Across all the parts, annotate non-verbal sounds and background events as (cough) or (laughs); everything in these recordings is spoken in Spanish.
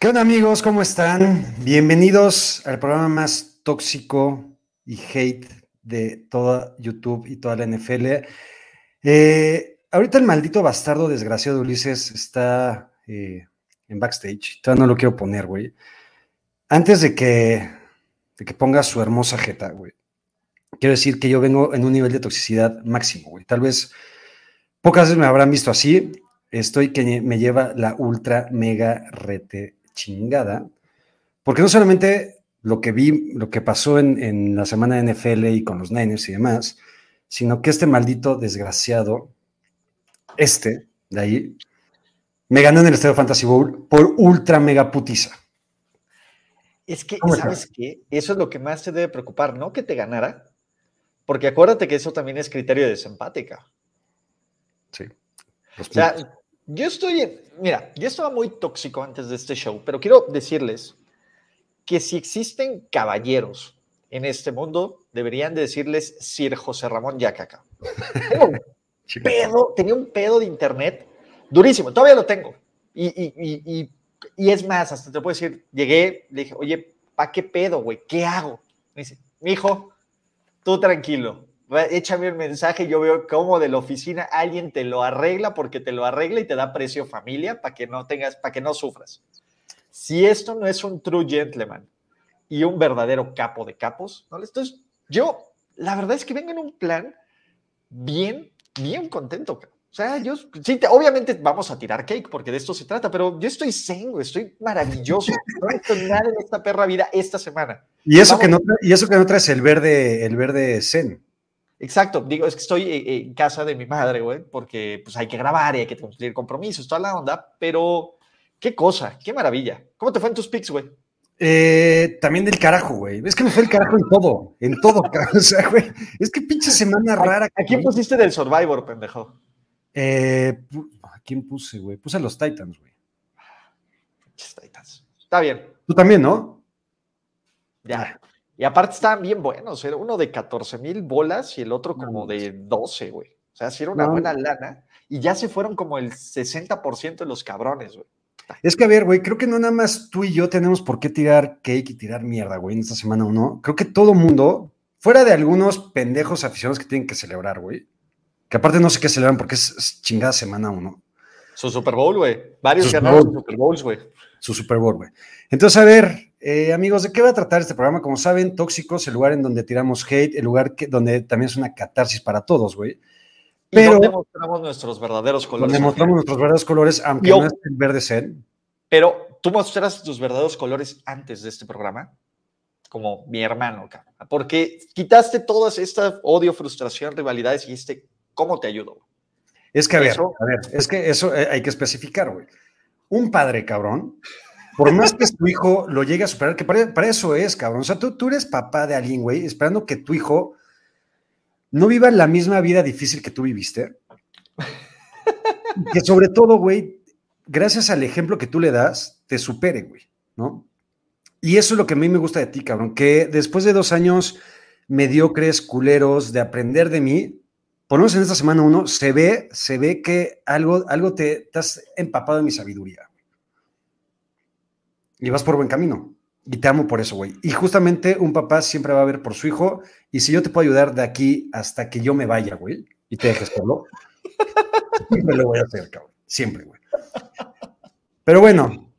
¿Qué onda amigos? ¿Cómo están? Bienvenidos al programa más tóxico y hate de toda YouTube y toda la NFL. Eh, ahorita el maldito bastardo desgraciado de Ulises está eh, en backstage. Todavía no lo quiero poner, güey. Antes de que, de que ponga su hermosa jeta, güey. Quiero decir que yo vengo en un nivel de toxicidad máximo, güey. Tal vez pocas veces me habrán visto así. Estoy que me lleva la ultra mega rete chingada. Porque no solamente lo que vi, lo que pasó en, en la semana de NFL y con los Niners y demás, sino que este maldito desgraciado, este de ahí, me ganó en el Estadio Fantasy Bowl por ultra mega putiza. Es que, ¿sabes qué? Eso es lo que más te debe preocupar, ¿no? Que te ganara. Porque acuérdate que eso también es criterio de desempática. Sí. O sea, yo estoy, mira, yo estaba muy tóxico antes de este show, pero quiero decirles que si existen caballeros en este mundo, deberían de decirles Sir José Ramón Yacaca. (laughs) pedo, tenía un pedo de internet durísimo, todavía lo tengo. Y, y, y, y, es más, hasta te puedo decir, llegué, le dije, oye, ¿pa qué pedo, güey? ¿Qué hago? Me dice, hijo, tú tranquilo, échame un mensaje, yo veo cómo de la oficina alguien te lo arregla porque te lo arregla y te da precio familia para que no tengas, para que no sufras. Si esto no es un true gentleman y un verdadero capo de capos, ¿no? entonces yo, la verdad es que vengo en un plan bien, bien contento. O sea, yo, sí, obviamente vamos a tirar cake porque de esto se trata, pero yo estoy zen, estoy maravilloso. No he hecho nada en esta perra vida esta semana. Y eso, que no, y eso que no traes el verde, el verde zen. Exacto, digo, es que estoy eh, en casa de mi madre, güey, porque pues hay que grabar y hay que cumplir compromisos, toda la onda, pero qué cosa, qué maravilla. ¿Cómo te fue en tus pics, güey? Eh, también del carajo, güey. Es que me fue el carajo en todo, en todo, (laughs) o sea, güey. Es que pinche semana rara. ¿A, quién pusiste del Survivor, pendejo? Eh, ¿A quién puse, güey? Puse a los Titans, güey. Titans. Está bien. Tú también, ¿no? Ya. Y aparte estaban bien buenos, era uno de 14 mil bolas y el otro como de 12, güey. O sea, sí era una buena lana. Y ya se fueron como el 60% de los cabrones, güey. Es que, a ver, güey, creo que no nada más tú y yo tenemos por qué tirar cake y tirar mierda, güey, en esta semana uno. Creo que todo mundo, fuera de algunos pendejos aficionados que tienen que celebrar, güey, que aparte no sé qué celebran porque es, chingada semana uno. Su Super Bowl, güey. Varios ganaron su Super Bowls, güey. Su Super Bowl, güey. Entonces, a ver, eh, amigos, ¿de qué va a tratar este programa? Como saben, Tóxicos, el lugar en donde tiramos hate, el lugar que, donde también es una catarsis para todos, güey. Pero, donde mostramos nuestros verdaderos colores. Donde mostramos nuestros verdaderos colores, aunque no es el verde zen. Pero tú mostraste tus verdaderos colores antes de este programa, como mi hermano, cabrón. Porque quitaste todas esta odio, frustración, rivalidades y este, ¿cómo te ayudo? Es que, a ver, a ver, es que eso eh, hay que especificar, güey. Un padre, cabrón, por más que tu hijo lo llegue a superar, que para, eso es, cabrón. O sea, tú, tú eres papá de alguien, güey, esperando que tu hijo no viva la misma vida difícil que tú viviste. que sobre todo, güey, gracias al ejemplo que tú le das, te supere, güey, ¿no? Y eso es lo que a mí me gusta de ti, cabrón, que después de dos años mediocres, culeros, de aprender de mí, por en esta semana uno, se ve, se ve que algo, algo te, te has empapado de mi sabiduría y vas por buen camino. Y te amo por eso, güey. Y justamente un papá siempre va a ver por su hijo. Y si yo te puedo ayudar de aquí hasta que yo me vaya, güey, y te dejes solo, siempre lo voy a hacer, cabrón. Siempre, güey. Pero bueno,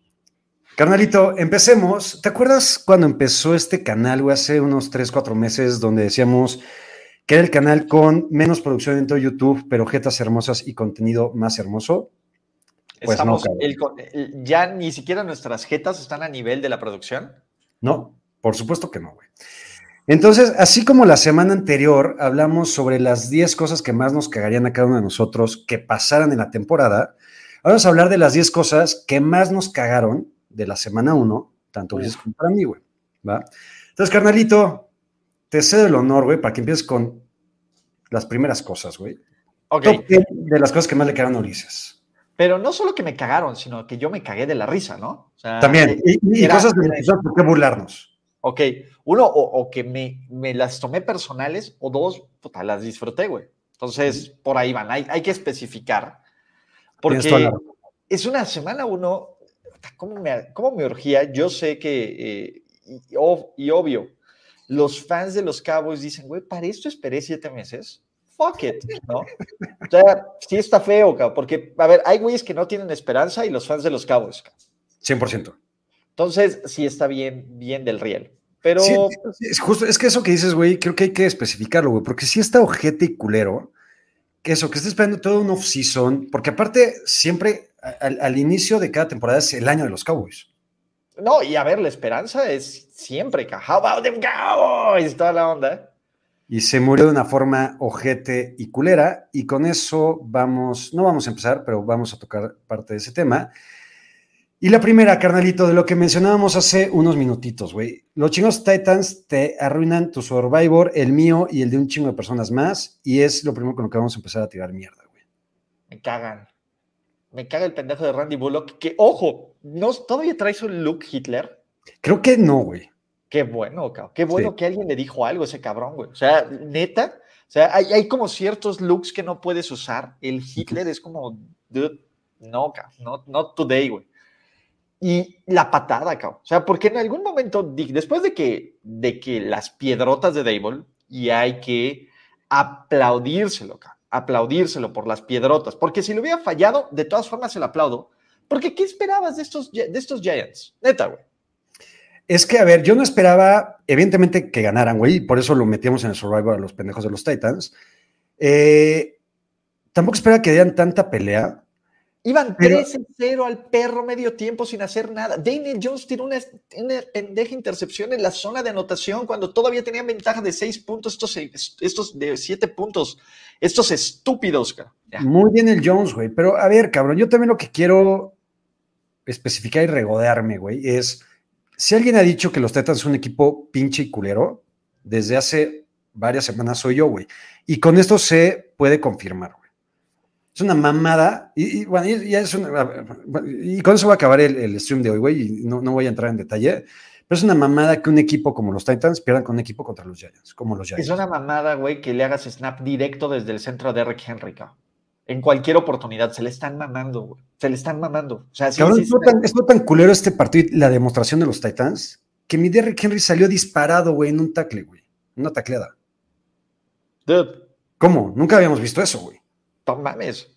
carnalito, empecemos. ¿Te acuerdas cuando empezó este canal, güey, hace unos 3, 4 meses, donde decíamos que era el canal con menos producción dentro de YouTube, pero jetas hermosas y contenido más hermoso? Pues Estamos, ya ni siquiera nuestras jetas están a nivel de la producción. No, por supuesto que no, güey. Entonces, así como la semana anterior hablamos sobre las 10 cosas que más nos cagarían a cada uno de nosotros que pasaran en la temporada, vamos a hablar de las 10 cosas que más nos cagaron de la semana 1, tanto Ulises como para mí, güey. ¿va? Entonces, carnalito, te cedo el honor, güey, para que empieces con las primeras cosas, güey. Ok. de las cosas que más le cagaron a Ulises. Pero no solo que me cagaron, sino que yo me cagué de la risa, ¿no? También, eh, y, cosas de por qué burlarnos. Ok, uno, o, que me, me, las tomé personales, o dos, puta, las disfruté, güey. Entonces, por ahí van, hay, hay que especificar. Porque es una semana uno, ¿cómo me, cómo me urgía? Yo sé que, eh, y, y, obvio, los fans de los Cowboys dicen, güey, para esto esperé siete meses. Fuck it, ¿no? O sea, sí está feo, cabrón, porque, a ver, hay güeyes que no tienen esperanza y los fans de los Cowboys. Cabrón. 100%. Entonces, sí está bien, bien del riel. Pero. es justo, es que eso que dices, güey, creo que hay que especificarlo, güey, porque si está ojete y culero, que eso, que estés esperando todo un off-season, porque aparte, siempre al, inicio de cada temporada es el año de los Cowboys. No, y a ver, la esperanza es siempre, how about them Cowboys? Toda la onda. Y se murió de una forma ojete y culera, y con eso vamos, no vamos a empezar, pero vamos a tocar parte de ese tema. Y la primera, carnalito, de lo que mencionábamos hace unos minutitos, güey. Los chingos Titans te arruinan tu Survivor, el mío y el de un chingo de personas más. Y es lo primero con lo que vamos a empezar a tirar mierda, güey. Me cagan. Me caga el pendejo de Randy Bullock. Que, ojo, ¿no, ¿todavía traes un look Hitler? Creo que no, güey. Qué bueno, cabrón. Qué bueno que alguien le dijo algo a ese cabrón, güey. O sea, neta. O sea, hay, hay como ciertos looks que no puedes usar. El Hitler es como, dude, no, cabrón. No, not today, güey y la patada, cabrón. O sea, porque en algún momento, después de que, de que las piedrotas de Dable, y hay que aplaudírselo, cabrón, aplaudírselo por las piedrotas, porque si lo hubiera fallado, de todas formas se lo aplaudo, porque ¿qué esperabas de estos, de estos Giants? Neta, güey. Es que, a ver, yo no esperaba, evidentemente, que ganaran, güey, y por eso lo metíamos en el Survivor a los pendejos de los Titans. Eh, tampoco esperaba que dieran tanta pelea. Iban 3-0 al perro medio tiempo sin hacer nada. Daniel Jones tiró una, pendeja intercepción en la zona de anotación cuando todavía tenían ventaja de 6 puntos, estos, estos de 7 puntos. Estos estúpidos, cabrón. Muy bien el Jones, güey. Pero a ver, cabrón, yo también lo que quiero especificar y regodearme, güey, es si alguien ha dicho que los Titans son un equipo pinche y culero, desde hace varias semanas soy yo, güey. Y con esto se puede confirmar es una mamada. Y, bueno, ya es y con eso va a acabar el, stream de hoy, güey, y no, no, voy a entrar en detalle. Pero es una mamada que un equipo como los Titans pierdan con un equipo contra los Giants, como los Giants. Es una mamada, güey, que le hagas snap directo desde el centro de Derrick Henry, En cualquier oportunidad, se le están mamando, güey. Se le están mamando. O sea, sí, es, tan, es, tan, culero este partido, la demostración de los Titans, que mi Derrick Henry salió disparado, güey, en un tackle, güey. Una tacleada. Dude. ¿Cómo? Nunca habíamos visto eso, güey. No mames.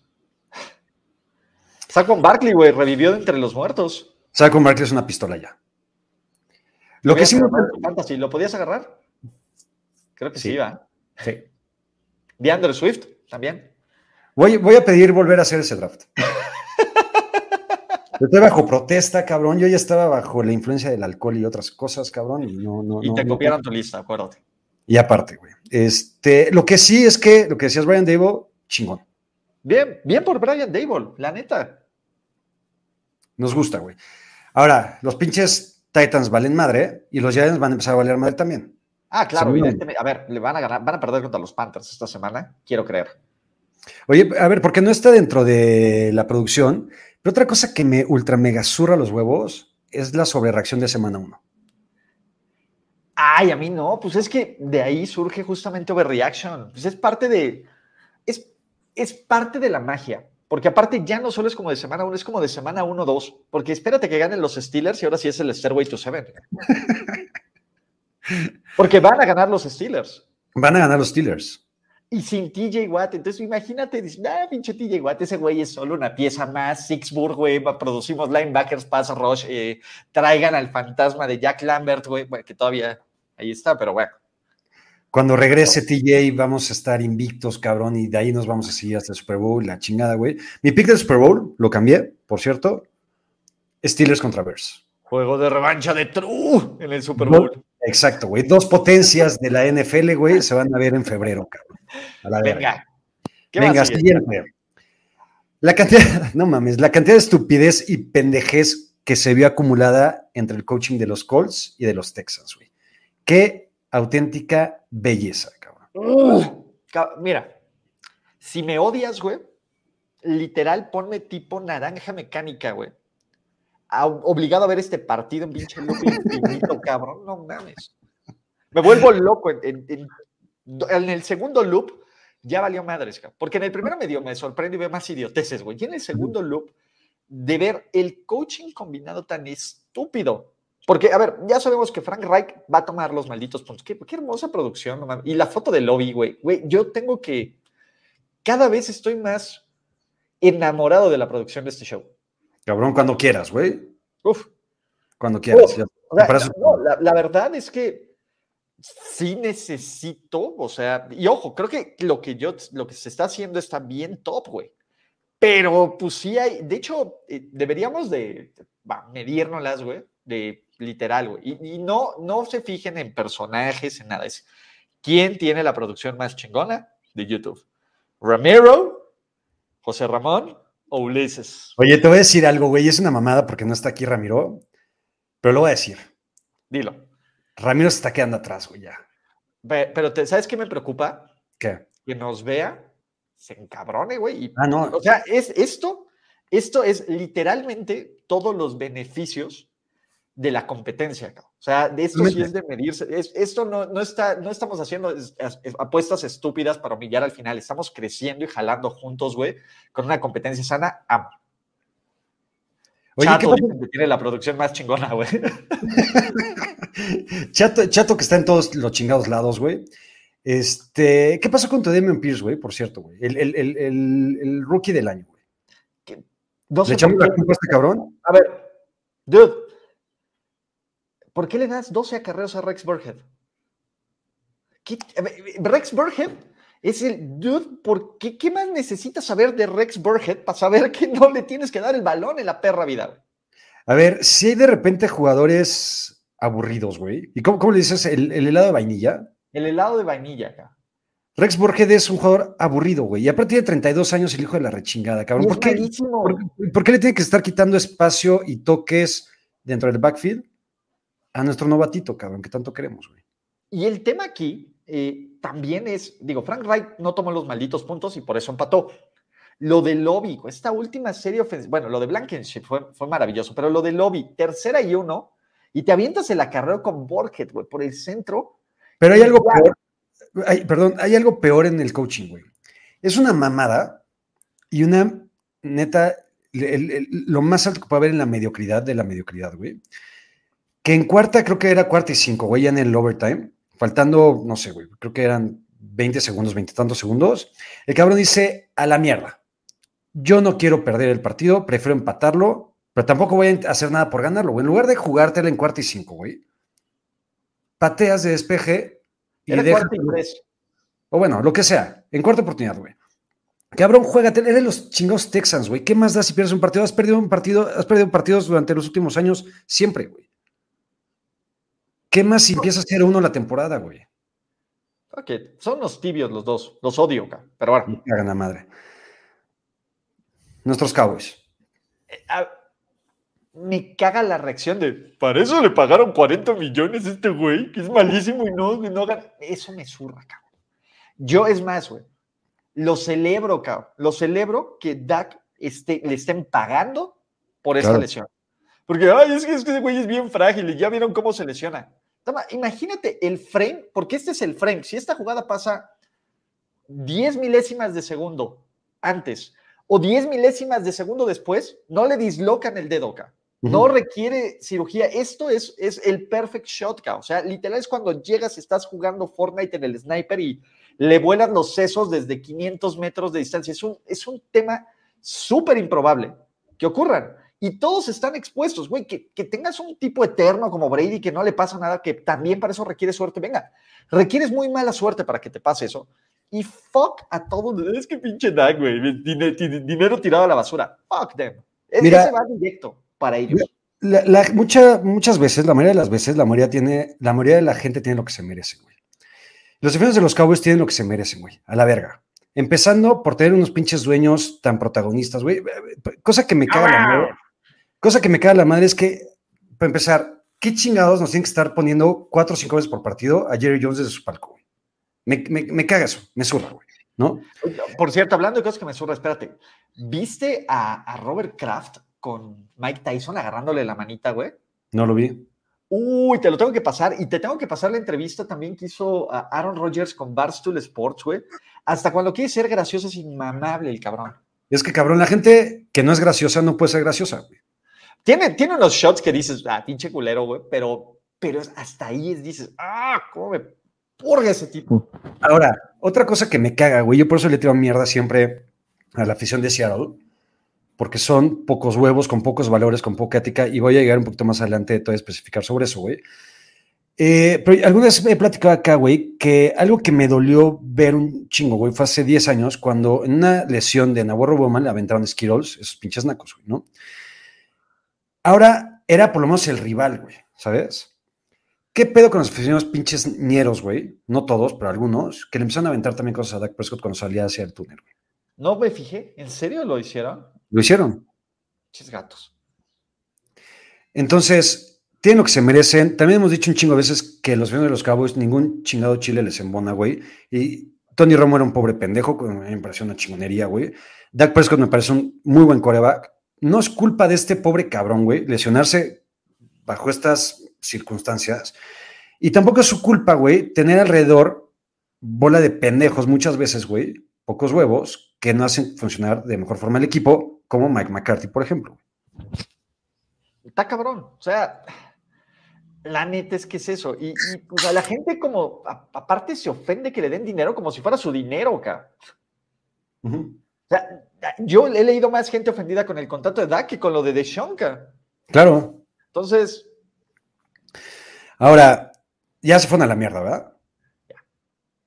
Saquon Barkley, güey, revivió entre los muertos. Saquon Barkley es una pistola ya. Lo que sí me... ¿Lo podías agarrar? Creo que sí, sí va. Sí. DeAndre Swift también. Voy, voy a pedir volver a hacer ese draft. Yo (laughs) estoy bajo protesta, cabrón. Yo ya estaba bajo la influencia del alcohol y otras cosas, cabrón. Y no, no. Y te copiaron tu lista, acuérdate. Y aparte, güey. Este, lo que sí es que lo que decías Brian Davo, chingón. Bien, bien por Brian Dable, la neta. Nos gusta, güey. Ahora, los pinches Titans valen madre y los Giants van a empezar a valer madre también. Ah, claro, A ver, le van a ganar, van a perder contra los Panthers esta semana, quiero creer. Oye, a ver, porque no está dentro de la producción, pero otra cosa que me ultra mega surra los huevos es la sobrereacción de semana 1. Ay, a mí no, pues es que de ahí surge justamente overreaction. Pues es parte de. Es es parte de la magia. Porque aparte ya no solo es como de semana 1, es como de semana 1-2. Porque espérate que ganen los Steelers y ahora sí es el Stairway to Seven. (laughs) Porque van a ganar los Steelers. Van a ganar los Steelers. Y sin TJ Watt. Entonces imagínate, dices, ah, pinche TJ Watt, ese güey es solo una pieza más. Sixburg, güey, producimos linebackers, pass rush, eh, traigan al fantasma de Jack Lambert, güey, que todavía ahí está, pero bueno. Cuando regrese TJ vamos a estar invictos, cabrón, y de ahí nos vamos a seguir hasta el Super Bowl, la chingada, güey. Mi pick del Super Bowl, lo cambié, por cierto, Steelers contra Bears. Juego de revancha de True en el Super Bowl. Exacto, güey. Dos potencias de la NFL, güey, se van a ver en febrero, cabrón. Venga. Venga, siguiente. La cantidad, (laughs) no mames, la cantidad de estupidez y pendejez que se vio acumulada entre el coaching de los Colts y de los Texans, güey. Qué auténtica belleza, cabrón. mira, si me odias, güey, literal ponme tipo naranja mecánica, güey. Obligado a ver este partido en pinche loop infinito, cabrón. No mames. Me vuelvo loco. En, el segundo loop ya valió madres, cabrón. Porque en el primero me dio, me sorprende y veo más idioteces, güey. Y en el segundo loop de ver el coaching combinado tan estúpido. Porque, a ver, ya sabemos que Frank Reich va a tomar los malditos puntos. Qué, qué hermosa producción, no mames. Y la foto del lobby, güey. Güey, yo tengo que. Cada vez estoy más enamorado de la producción de este show. Cabrón, cuando quieras, güey. Uf. Cuando quieras. O sea, no, la, la verdad es que sí necesito, o sea, y ojo, creo que lo que yo, lo que se está haciendo está bien top, güey. Pero pues sí hay, de hecho, eh, deberíamos de va, medírnoslas, güey, de literal, güey. Y, y no, no se fijen en personajes, en nada. Es quién tiene la producción más chingona de YouTube. Ramiro, José Ramón o Ulises. Oye, te voy a decir algo, güey. Es una mamada porque no está aquí Ramiro, pero lo voy a decir. Dilo. Ramiro se está quedando atrás, güey, ya. Pe- Pero, te- ¿sabes qué me preocupa? ¿Qué? que nos vea, se encabrone, güey. y- Ah, no. O sea, es esto, esto es literalmente todos los beneficios de la competencia. cabrón. O sea, de esto sí es de medirse. es- esto no, no, está, no estamos haciendo es- es- es- apuestas estúpidas para humillar al final. Estamos creciendo y jalando juntos, güey, con una competencia sana. Amo. Oye, Chato que tiene la producción más chingona, güey. (laughs) Chato, Chato que está en todos los chingados lados, güey. Este, ¿qué pasó con tu Damian Pierce, güey? Por cierto, güey. El, el, el, el, rookie del año, güey. ¿Le echamos la culpa a este cabrón? A ver, dude, ¿por qué le das 12 acarreos a Rex ver, Rex Burhead es el dude, ¿por qué, ¿qué más necesitas saber de Rex Burhead para saber que no le tienes que dar el balón en la perra vida? A ver, si hay de repente jugadores aburridos, güey. ¿Y cómo, cómo le dices? ¿El, el helado de vainilla? El helado de vainilla acá. Rex Burhead es un jugador aburrido, güey. Y aparte tiene 32 años el hijo de la rechingada, cabrón. Y ¿Por es qué, malísimo. por, por qué le tiene que estar quitando espacio y toques dentro del backfield a nuestro novatito, cabrón, que tanto queremos, güey? Y el tema aquí eh, también es, digo, Frank Wright no tomó los malditos puntos y por eso empató. Lo de Lobby, esta última serie ofensiva, bueno, lo de Blankenship fue, fue maravilloso, pero lo de Lobby, tercera y uno, y te avientas el acarreo con Borget, güey, por el centro. Pero hay algo peor. hay- perdón, hay algo peor en el coaching, güey. Es una mamada y una neta, el- el- lo más alto que puede haber en la mediocridad de la mediocridad, güey. Que en cuarta, creo que era cuarta y cinco, güey, ya en el overtime, faltando, no sé, güey, creo que eran 20 segundos, 20 tantos segundos. El cabrón dice, a la mierda. Yo no quiero perder el partido, prefiero empatarlo, pero tampoco voy a hacer nada por ganarlo, güey. En lugar de jugártela en cuarta y cinco, güey, pateas de despeje y Era deja- cuarta y tres. o bueno, lo que sea, en cuarta oportunidad, güey. Cabrón, juégate, eres los chingados Texans, güey. ¿Qué más da si pierdes un partido? Has perdido un partido, has perdido partidos durante los últimos años, siempre, güey. ¿Qué más si empiezas a ser uno la temporada, güey? Ok, son los tibios los dos, los odio, pero bueno. Me cagan la madre. Nuestros Cowboys. a- me caga la reacción de, para eso le pagaron 40 millones a este güey, que es malísimo y no, y no gana. Eso me zurra, cabrón. Yo, es más, güey, lo celebro, cabrón. Lo celebro que Dak esté, le estén pagando por esta Claro. lesión. Porque, ay, es que, es que ese güey es bien frágil y ya vieron cómo se lesiona. Toma, imagínate el frame, porque este es el frame. Si esta jugada pasa 10 milésimas de segundo antes o 10 milésimas de segundo después, no le dislocan el dedo acá. No requiere cirugía. Esto es, es el perfect shot. O sea, literal es cuando llegas, estás jugando Fortnite en el sniper y le vuelan los sesos desde 500 metros de distancia. Es un, es un tema súper improbable que ocurran. Y todos están expuestos, güey. Que, que tengas un tipo eterno como Brady que no le pasa nada, que también para eso requiere suerte. Venga, requieres muy mala suerte para que te pase eso. Y fuck a todos. Es que pinche Dak, güey. Dine- din- dinero tirado a la basura. Fuck them. Es, Mira- ese va directo para ellos. La- la- mucha- muchas veces, la mayoría de las veces, la mayoría tiene, la mayoría de la gente tiene lo que se merece, güey. Los defensores de los Cowboys tienen lo que se merecen, güey, a la verga. Empezando por tener unos pinches dueños tan protagonistas, güey. Cosa que me caga la madre. Cosa que me caga la madre es que, para empezar, ¿qué chingados nos tienen que estar poniendo cuatro o cinco veces por partido a Jerry Jones desde su palco, güey? Me, me, me caga eso, me zurra, güey, ¿no? Por cierto, hablando de cosas que me surra, espérate. ¿Viste a, a Robert Kraft con Mike Tyson agarrándole la manita, güey? No lo vi. Uy, te lo tengo que pasar. Y te tengo que pasar la entrevista también que hizo Aaron Rodgers con Barstool Sports, güey. Hasta cuando quiere ser gracioso es inmamable el cabrón. Es que, cabrón, la gente que no es graciosa no puede ser graciosa, güey. Tiene, tiene unos shots que dices, ah, pinche culero, güey, pero, pero hasta ahí es, dices, ah, cómo me purga ese tipo. Ahora, otra cosa que me caga, güey, yo por eso le tiro mierda siempre a la afición de Seattle, porque son pocos huevos, con pocos valores, con poca ética, y voy a llegar un poquito más adelante a especificar sobre eso, güey. Eh, pero alguna vez he platicado acá, güey, que algo que me dolió ver un chingo, güey, fue hace 10 años cuando en una lesión de Navarro Bowman le aventaron Skittles, esos pinches nacos, güey, ¿no? Ahora era por lo menos el rival, güey, ¿sabes? ¿Qué pedo con los aficionados pinches ñeros, güey? No todos, pero algunos, que le empezaron a aventar también cosas a Dak Prescott cuando salía hacia el túnel, güey. No me fijé, ¿en serio lo hicieron? Lo hicieron. Pinches gatos. Entonces, tienen lo que se merecen. También hemos dicho un chingo de veces que los aficionados de los Cowboys, ningún chingado Chile les embona, güey. Y Tony Romo era un pobre pendejo, me pareció una chingonería, güey. Dak Prescott me parece un muy buen coreback. No es culpa de este pobre cabrón, güey, lesionarse bajo estas circunstancias. Y tampoco es su culpa, güey, tener alrededor bola de pendejos muchas veces, güey, pocos huevos, que no hacen funcionar de mejor forma el equipo, como Mike McCarthy, por ejemplo. Está cabrón. O sea, la neta es que es eso. Y, pues, a la gente como, aparte se ofende que le den dinero como si fuera su dinero, acá. O sea, yo he leído más gente ofendida con el contrato de Dak que con lo de Deshaun, Claro. Entonces. Ahora, ya se fueron a la mierda, ¿verdad?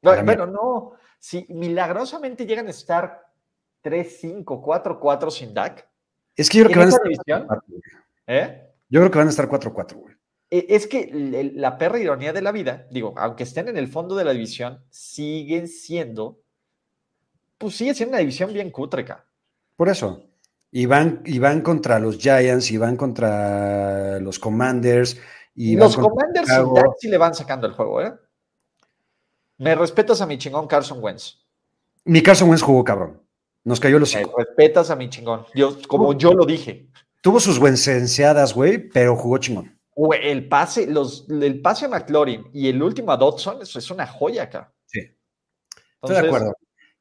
bueno, no. Si milagrosamente llegan a estar 3, 5, 4, 4 sin Dak. Es que yo creo que van a estar. ¿Eh? Yo creo que van a estar 4-4, güey. E, es que la perra ironía de la vida, digo, aunque estén en el fondo de la división, siguen siendo, pues sigue siendo una división bien cútreca. Por eso. Y van, y van contra los Giants, y van contra los Commanders. Y los Commanders y sí le van sacando el juego, ¿eh? Me respetas a mi chingón Carson Wentz. Mi Carson Wentz jugó cabrón. Nos cayó los Me respetas a mi chingón. Yo, como yo lo dije. Tuvo sus wencenciadas, güey, pero jugó chingón el pase, los, el pase a McLaurin y el último a Dodson, eso es una joya acá. Sí. Estoy de acuerdo.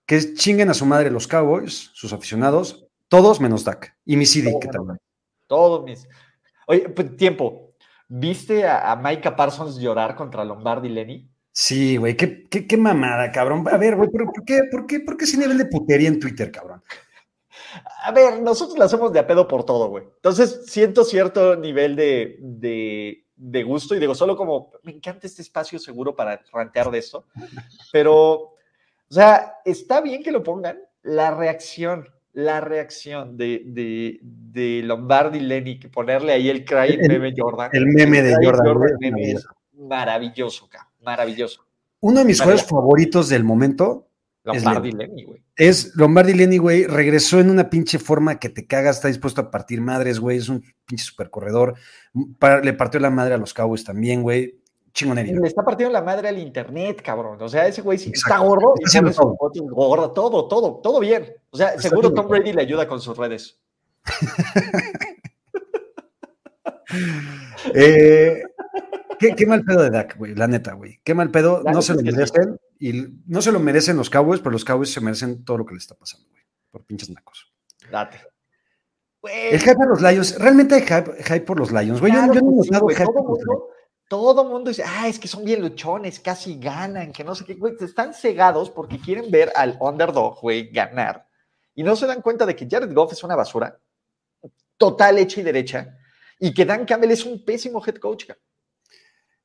Que chinguen a su madre los Cowboys, sus aficionados, todos menos Dak. Y mi CD, que también. Todos mis. Oye, pues, tiempo. ¿Viste a, a Micah Parsons llorar contra Lombardi Lenny? Sí, güey, qué, qué, qué, mamada, cabrón. A ver, güey, ¿por qué, por, qué, ¿por qué ese nivel de putería en Twitter, cabrón? A ver, nosotros la hacemos de a pedo por todo, güey. Entonces siento cierto nivel de, de, gusto y digo, solo como, me encanta este espacio seguro para rantear de esto. Pero, o sea, está bien que lo pongan. La reacción, la reacción de, de, de Lombardi Lenny, que ponerle ahí el cry meme Jordan. El meme de Jordan. maravilloso, maravilloso. Uno de mis juegos favoritos del momento Lombardi Lenny, güey. Es Lombardi Lenny, güey. Regresó en una pinche forma que te cagas, está dispuesto a partir madres, güey. Es un pinche super corredor. le partió la madre a los Cowboys también, güey. Chingonería. Le está partiendo la madre al internet, cabrón. O sea, ese güey sí está gordo y está gordo, todo, todo, todo bien. O sea, seguro Tom Brady le ayuda con sus redes. (laughs) eh, Qué, mal pedo de Dak, güey, la neta, güey. Qué mal pedo. no se lo merecen. Y no se lo merecen los Cowboys, pero los Cowboys se merecen todo lo que les está pasando, güey. Por pinches nacos. Date. El hype por los Lions. Realmente hay hype, por los Lions, güey. yo, no he notado hype todo mundo, todo mundo dice, ah, es que son bien luchones, casi ganan, que no sé qué, güey. Están cegados porque quieren ver al underdog, güey, ganar. Y no se dan cuenta de que Jared Goff es una basura total hecha y derecha y que Dan Campbell es un pésimo head coach.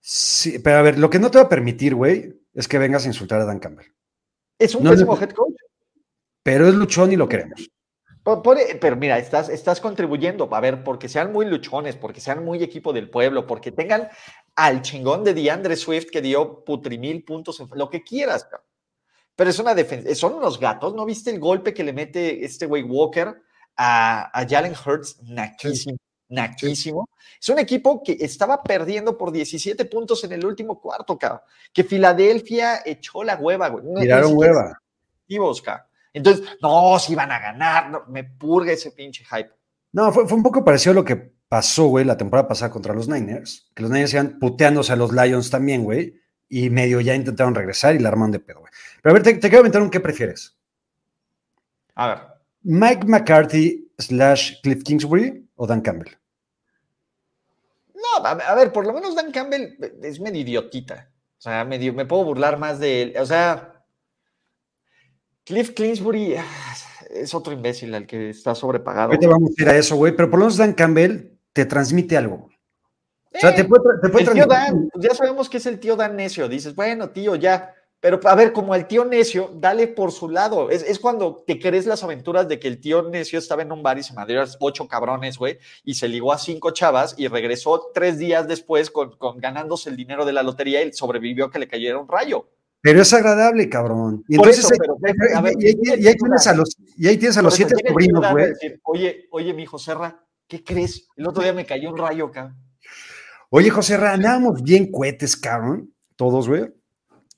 Sí, pero a ver, lo que no te va a permitir, güey, es que vengas a insultar a Dan Campbell. Es un pésimo head coach. Pero es luchón y lo queremos. pero mira, estás, estás contribuyendo, a ver, porque sean muy luchones, porque sean muy equipo del pueblo, porque tengan al chingón de DeAndre Swift que dio putrimil puntos, lo que quieras. Pero es una defensa, son unos gatos, ¿no viste el golpe que le mete este güey Walker a, a Jalen Hurts? Naquísimo naquísimo. Es un equipo que estaba perdiendo por 17 puntos en el último cuarto, cabrón. Que Filadelfia echó la hueva, güey. Tiraron hueva. Entonces, no, si iban a ganar, me purga ese pinche hype. No, fue, un poco parecido a lo que pasó, güey, la temporada pasada contra los Niners, que los Niners iban puteándose a los Lions también, güey, y medio ya intentaron regresar y la arman de pedo, güey. Pero a ver, te, quiero aventar un qué prefieres. A ver. Mike McCarthy slash Cliff Kingsbury o Dan Campbell. No, a, a ver, por lo menos Dan Campbell es medio idiotita. O sea, medio, me puedo burlar más de él. O sea, Cliff Kingsbury ah, es otro imbécil al que está sobrepagado. Ahorita vamos a ir a eso, güey, pero por lo menos Dan Campbell te transmite algo. O sea, te puede, tra- te puede el tío transmitir- Dan, pues ya sabemos que es el tío Dan necio. Dices, bueno, tío, ya. Pero a ver, como el tío necio, dale por su lado. Es, es cuando te crees las aventuras de que el tío necio estaba en un bar y se madrió a ocho cabrones, güey, y se ligó a cinco chavas y regresó tres días después con, con ganándose el dinero de la lotería y sobrevivió a que le cayera un rayo. Pero es agradable, cabrón. Y entonces, eh, y, ahí tienes a los, siete sobrinos, güey. Oye, oye, mi hijo Serra, ¿qué crees? El otro día me cayó un rayo, cabrón. Oye, José Ra, andábamos bien cohetes, cabrón. Todos, güey.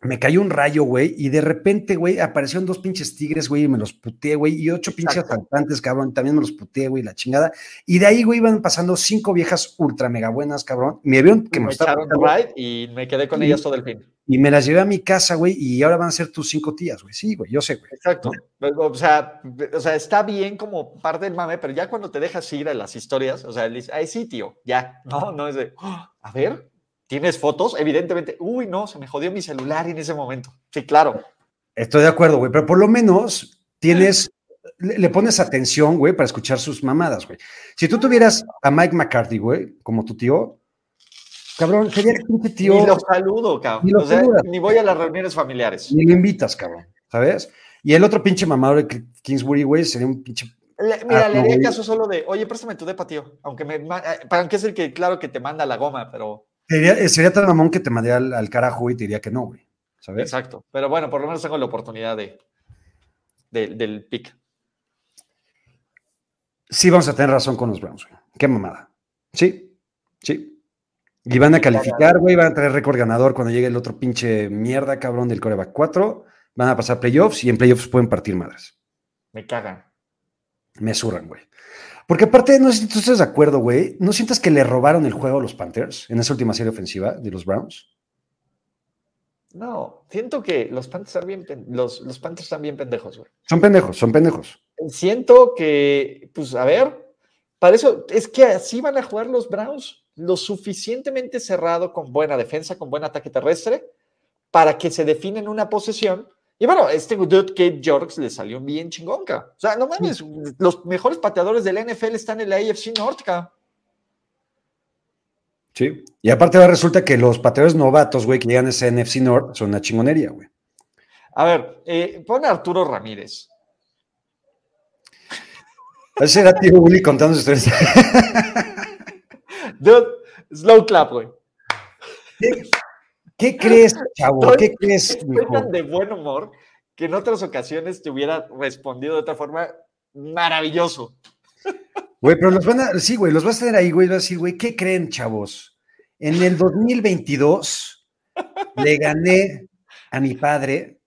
Me cayó un rayo, güey, y de repente, güey, aparecieron dos pinches tigres, güey, y me los puteé, güey, y ocho pinches asaltantes, cabrón, también me los puteé, güey, la chingada. Y de ahí, güey, iban pasando cinco viejas ultra mega buenas, cabrón. Me vieron que me, me estaba echaron puteando, ride y me quedé con Y- ellas todo el fin. y me las llevé a mi casa, güey, y ahora van a ser tus cinco tías, güey. Sí, güey, yo sé, güey. Exacto. O sea, o sea, está bien como parte del mame, pero ya cuando te dejas ir a las historias, o sea, le dices, ay, sí, tío, ya. No, no es de, "Oh, a ver, ¿tienes fotos? Evidentemente, uy, no, se me jodió mi celular en ese momento. Sí, claro. Estoy de acuerdo, güey, pero por lo menos tienes, le, le pones atención, güey, para escuchar sus mamadas, güey. Si tú tuvieras a Mike McCarthy, güey, como tu tío, cabrón, sería el pinche tío, Ni lo saludo, cabrón. Ni lo o sea, ni voy a las reuniones familiares. ni lo invitas, cabrón, ¿sabes? Y el otro pinche mamador de Kingsbury, güey, sería un pinche. Le- mira, Ah, le haría caso solo de, oye, préstame tu depa, tío. Aunque me, ma- eh, aunque es el que, claro, que te manda la goma, pero Sería, eh, sería tan mamón que te mandaría al, al carajo y te diría que no, güey, ¿sabes? exacto. Pero bueno, por lo menos tengo la oportunidad de, de- del pick. Sí, vamos a tener razón con los Browns, güey. Qué mamada. Sí, sí. Y van a calificar, güey, van a traer récord ganador cuando llegue el otro pinche mierda, cabrón, del coreback 4. Van a pasar playoffs y en playoffs pueden partir madres. Me cagan. Me zurran, güey. Porque aparte, no sé si tú estás de acuerdo, güey. ¿No sientas que le robaron el juego a los Panthers en esa última serie ofensiva de los Browns? No, siento que los Panthers están bien, los Panthers están bien pendejos, güey. Son pendejos, son pendejos. Siento que, pues, a ver, para eso, es que así van a jugar los Browns, lo suficientemente cerrado, con buena defensa, con buen ataque terrestre, para que se definen una posesión. Y bueno, este dude Kate Yorks le salió bien chingón, ca. O sea, no mames, los mejores pateadores del NFL están en la AFC North, ca. Sí. Y aparte ahora resulta que los pateadores novatos, güey, que llegan a ese NFC North son una chingonería, güey. A ver, eh, pon a Arturo Ramírez. Ese era tío Willy contando sus historias. Dude, slow clap, güey. ¿Qué, crees, chavo? Estoy- ¿Qué crees, Estoy tan de buen humor que en otras ocasiones te hubiera respondido de otra forma maravilloso. Güey, pero los van a, sí, güey, los vas a tener ahí, güey, vas a decir, güey, ¿qué creen, chavos? En el 2022 le gané a mi padre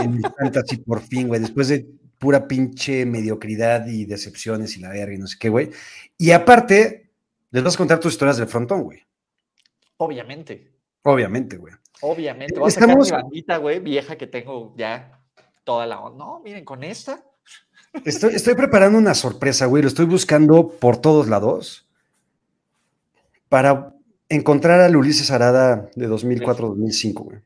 en mi fantasy por fin, güey, después de pura pinche mediocridad y decepciones y la verga y no sé qué, güey. Y aparte, les vas a contar tus historias del frontón, güey. Obviamente, Obviamente, güey. obviamente. Voy a sacar Estamos- mi bandita, güey, vieja que tengo ya toda la onda. No, miren, con esta. Estoy, estoy preparando una sorpresa, güey. Lo estoy buscando por todos lados para encontrar al Ulises Arada de 2004-2005, güey.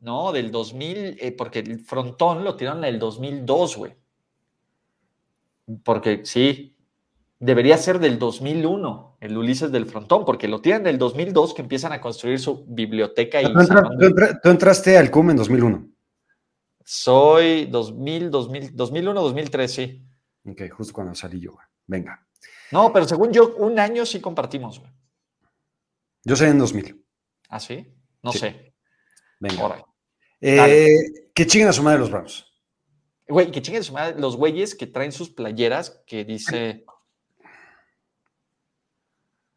No, del 2000, eh, porque el frontón lo tiraron en el 2002, güey. Porque sí, debería ser del 2001, el Ulises del frontón, porque lo tiran del 2002 que empiezan a construir su biblioteca y Tú, entra- salón tú de- entra- tú entraste al CUM en 2001. Soy 2000, 2000, 2001, 2003, sí. Ok, justo cuando salí yo, güey. Venga. No, pero según yo, un año sí compartimos, güey. Yo salí en 2000. ¿Ah, sí? No Sí. sé. Venga. Eh, que chinguen a su madre los Browns. Güey, que chinguen su madre los güeyes que traen sus playeras que dice.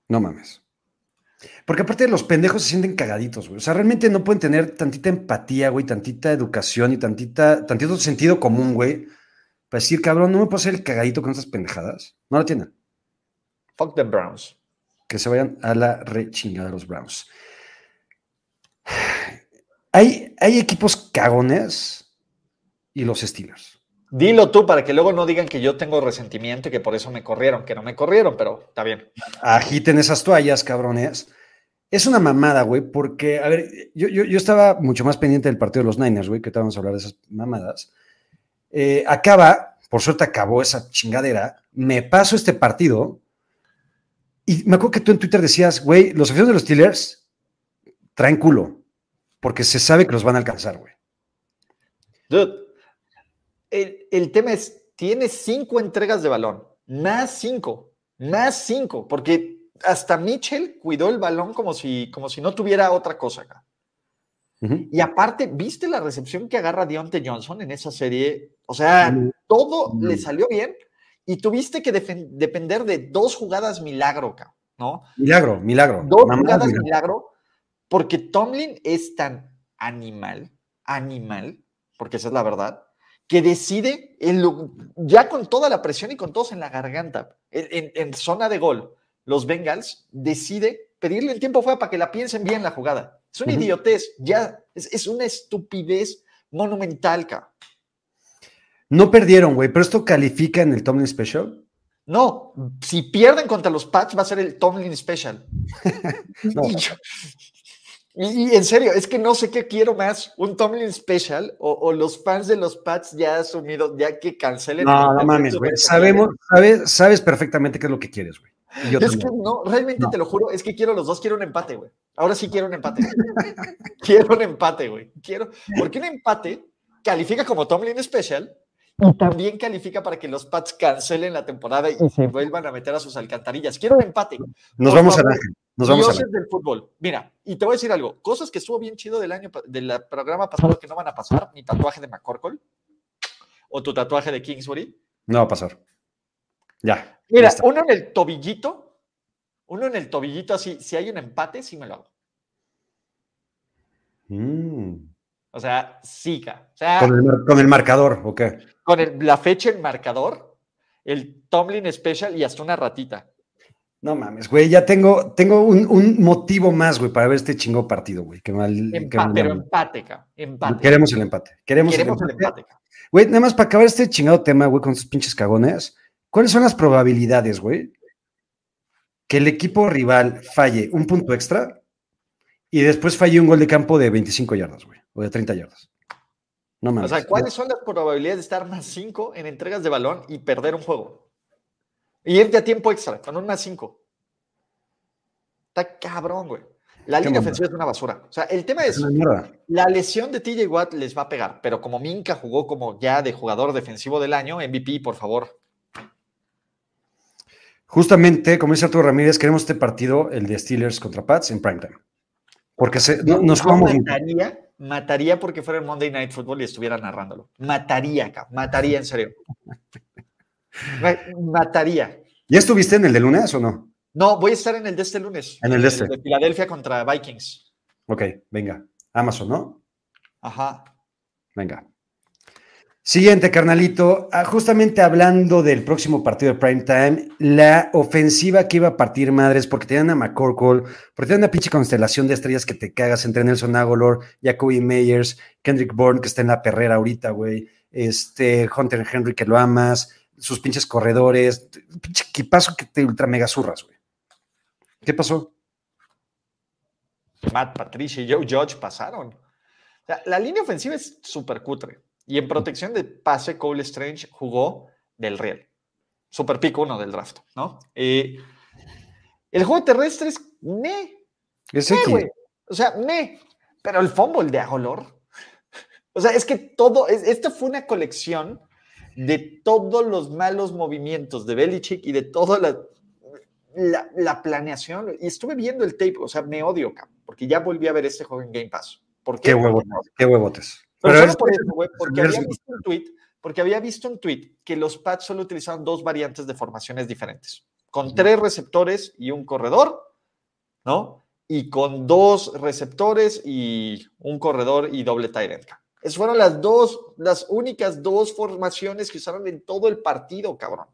No mames. Porque aparte los pendejos se sienten cagaditos, güey. O sea, realmente no pueden tener tantita empatía, güey, tantita educación y tantita, tantito sentido común, güey. Para decir, cabrón, no me puedo hacer el cagadito con estas pendejadas. No lo tienen. Fuck the Browns. Que se vayan a la rechingada los Browns. Hay, hay equipos cagones y los Steelers. Dilo tú para que luego no digan que yo tengo resentimiento y que por eso me corrieron, que no me corrieron, pero está bien. Agiten esas toallas, cabrones. Es una mamada, güey, porque, a ver, yo, yo, yo, estaba mucho más pendiente del partido de los Niners, güey, que te vamos a hablar de esas mamadas. Eh, acaba, por suerte acabó esa chingadera, me paso este partido y me acuerdo que tú en Twitter decías, güey, los aficionados de los Steelers traen culo, porque se sabe que los van a alcanzar, güey. Dude, el, el, tema es, tiene cinco entregas de balón, más cinco, más cinco, porque hasta Mitchell cuidó el balón como si, como si no tuviera otra cosa acá. Uh -huh. Y aparte, ¿viste la recepción que agarra Deontay Johnson en esa serie? O sea, uh -huh. todo uh -huh. le salió bien y tuviste que depender de dos jugadas milagro, ¿no? Milagro, milagro. Dos Mamá jugadas milagro. milagro, porque Tomlin es tan animal, animal, porque esa es la verdad, que decide, en lo, ya con toda la presión y con todos en la garganta, en, en, en zona de gol, los Bengals, decide pedirle el tiempo fuera para que la piensen bien la jugada. Es una uh -huh. idiotez, ya, es, es, una estupidez monumental, cabrón. No perdieron, güey, pero esto califica en el Tomlin Special. No, si pierden contra los Pats va a ser el Tomlin Special. (laughs) no. y, yo, y, y, en serio, es que no sé qué quiero más, un Tomlin Special o, o los fans de los Pats ya asumidos, ya que cancelen. No, no mames, güey. Sabemos, sabes, sabes perfectamente qué es lo que quieres, güey. Yo es también. que no, realmente no. te lo juro, es que quiero los dos, quiero un empate, güey. Ahora sí quiero un empate. (laughs) quiero un empate, güey. Quiero, porque un empate califica como Tomlin Special y también califica para que los Pats cancelen la temporada y se vuelvan a meter a sus alcantarillas. Quiero un empate. Nos Por vamos favor, a Nos vamos a del fútbol. Mira, y te voy a decir algo. Cosas que estuvo bien chido del año del programa pasado que no van a pasar. Mi tatuaje de McCorkle o tu tatuaje de Kingsbury. No va a pasar. Ya. Mira, ya uno en el tobillito, uno en el tobillito así, si hay un empate, sí me lo hago. Mm. O sea, siga. O sea, ¿Con, el, ¿Con el, marcador o qué? Con el, la fecha, el marcador, el Tomlin Special y hasta una ratita. No mames, güey, ya tengo, tengo un, un, motivo más, güey, para ver este chingo partido, güey. Que mal, empate, que mal, pero empate, ca, empate. Queremos el empate. Queremos, Queremos el empate. Güey, nada más para acabar este chingado tema, güey, con sus pinches cagones. ¿Cuáles son las probabilidades, güey? Que el equipo rival falle un punto extra y después falle un gol de campo de 25 yardas, güey, o de 30 yardas. No mames. O sea, ¿cuáles son las probabilidades de estar más 5 en entregas de balón y perder un juego? Y irte a tiempo extra, con un más 5. Está cabrón, güey. La línea ofensiva es una basura. O sea, el tema es, es la lesión de TJ Watt les va a pegar, pero como Minka jugó como ya de jugador defensivo del año, MVP, por favor, Justamente, como dice Arturo Ramírez, queremos este partido, el de Steelers contra Pats, en primetime. Porque se, no, nos jugamos. Mataría, mataría porque fuera el Monday Night Football y estuviera narrándolo. Mataría, acá, mataría en serio. Mataría. ¿Ya estuviste en el de lunes o no? No, voy a estar en el de este lunes. En el de este. El de Filadelfia contra Vikings. Ok, venga. Amazon, ¿no? Ajá. Venga. Siguiente, carnalito. Ah, justamente hablando del próximo partido de prime time, la ofensiva que iba a partir madres porque tenían a McCorkle, porque tenían una pinche constelación de estrellas que te cagas entre Nelson Aguilar, Jacoby Meyers, Kendrick Bourne, que está en la perrera ahorita, güey, este, Hunter Henry, que lo amas, sus pinches corredores, pinche equipazo que te ultra mega zurras, güey. ¿Qué pasó? Matt Patricia y Joe Judge pasaron. O sea, la línea ofensiva es súper cutre. Y en protección de pase, Cole Strange jugó del Real. Super pico uno del draft, ¿no? Eh, el juego terrestre es ne. Es ne, güey. O sea, ne. Pero el fumble de Agolor. O sea, es que todo. Es, esto fue una colección de todos los malos movimientos de Belichick y de toda la, la, la, planeación. Y estuve viendo el tape. O sea, me odio, porque ya volví a ver este juego en Game Pass. ¿Por qué? Qué, huevotes, qué huevotes. Pero, Pero solo por eso, güey, porque había visto un tweet, porque había visto un tweet que los Pats solo utilizaban dos variantes de formaciones diferentes, con tres receptores y un corredor, ¿no? Y con dos receptores y un corredor y doble tight end. Esas fueron las dos, las únicas dos formaciones que usaron en todo el partido, cabrón.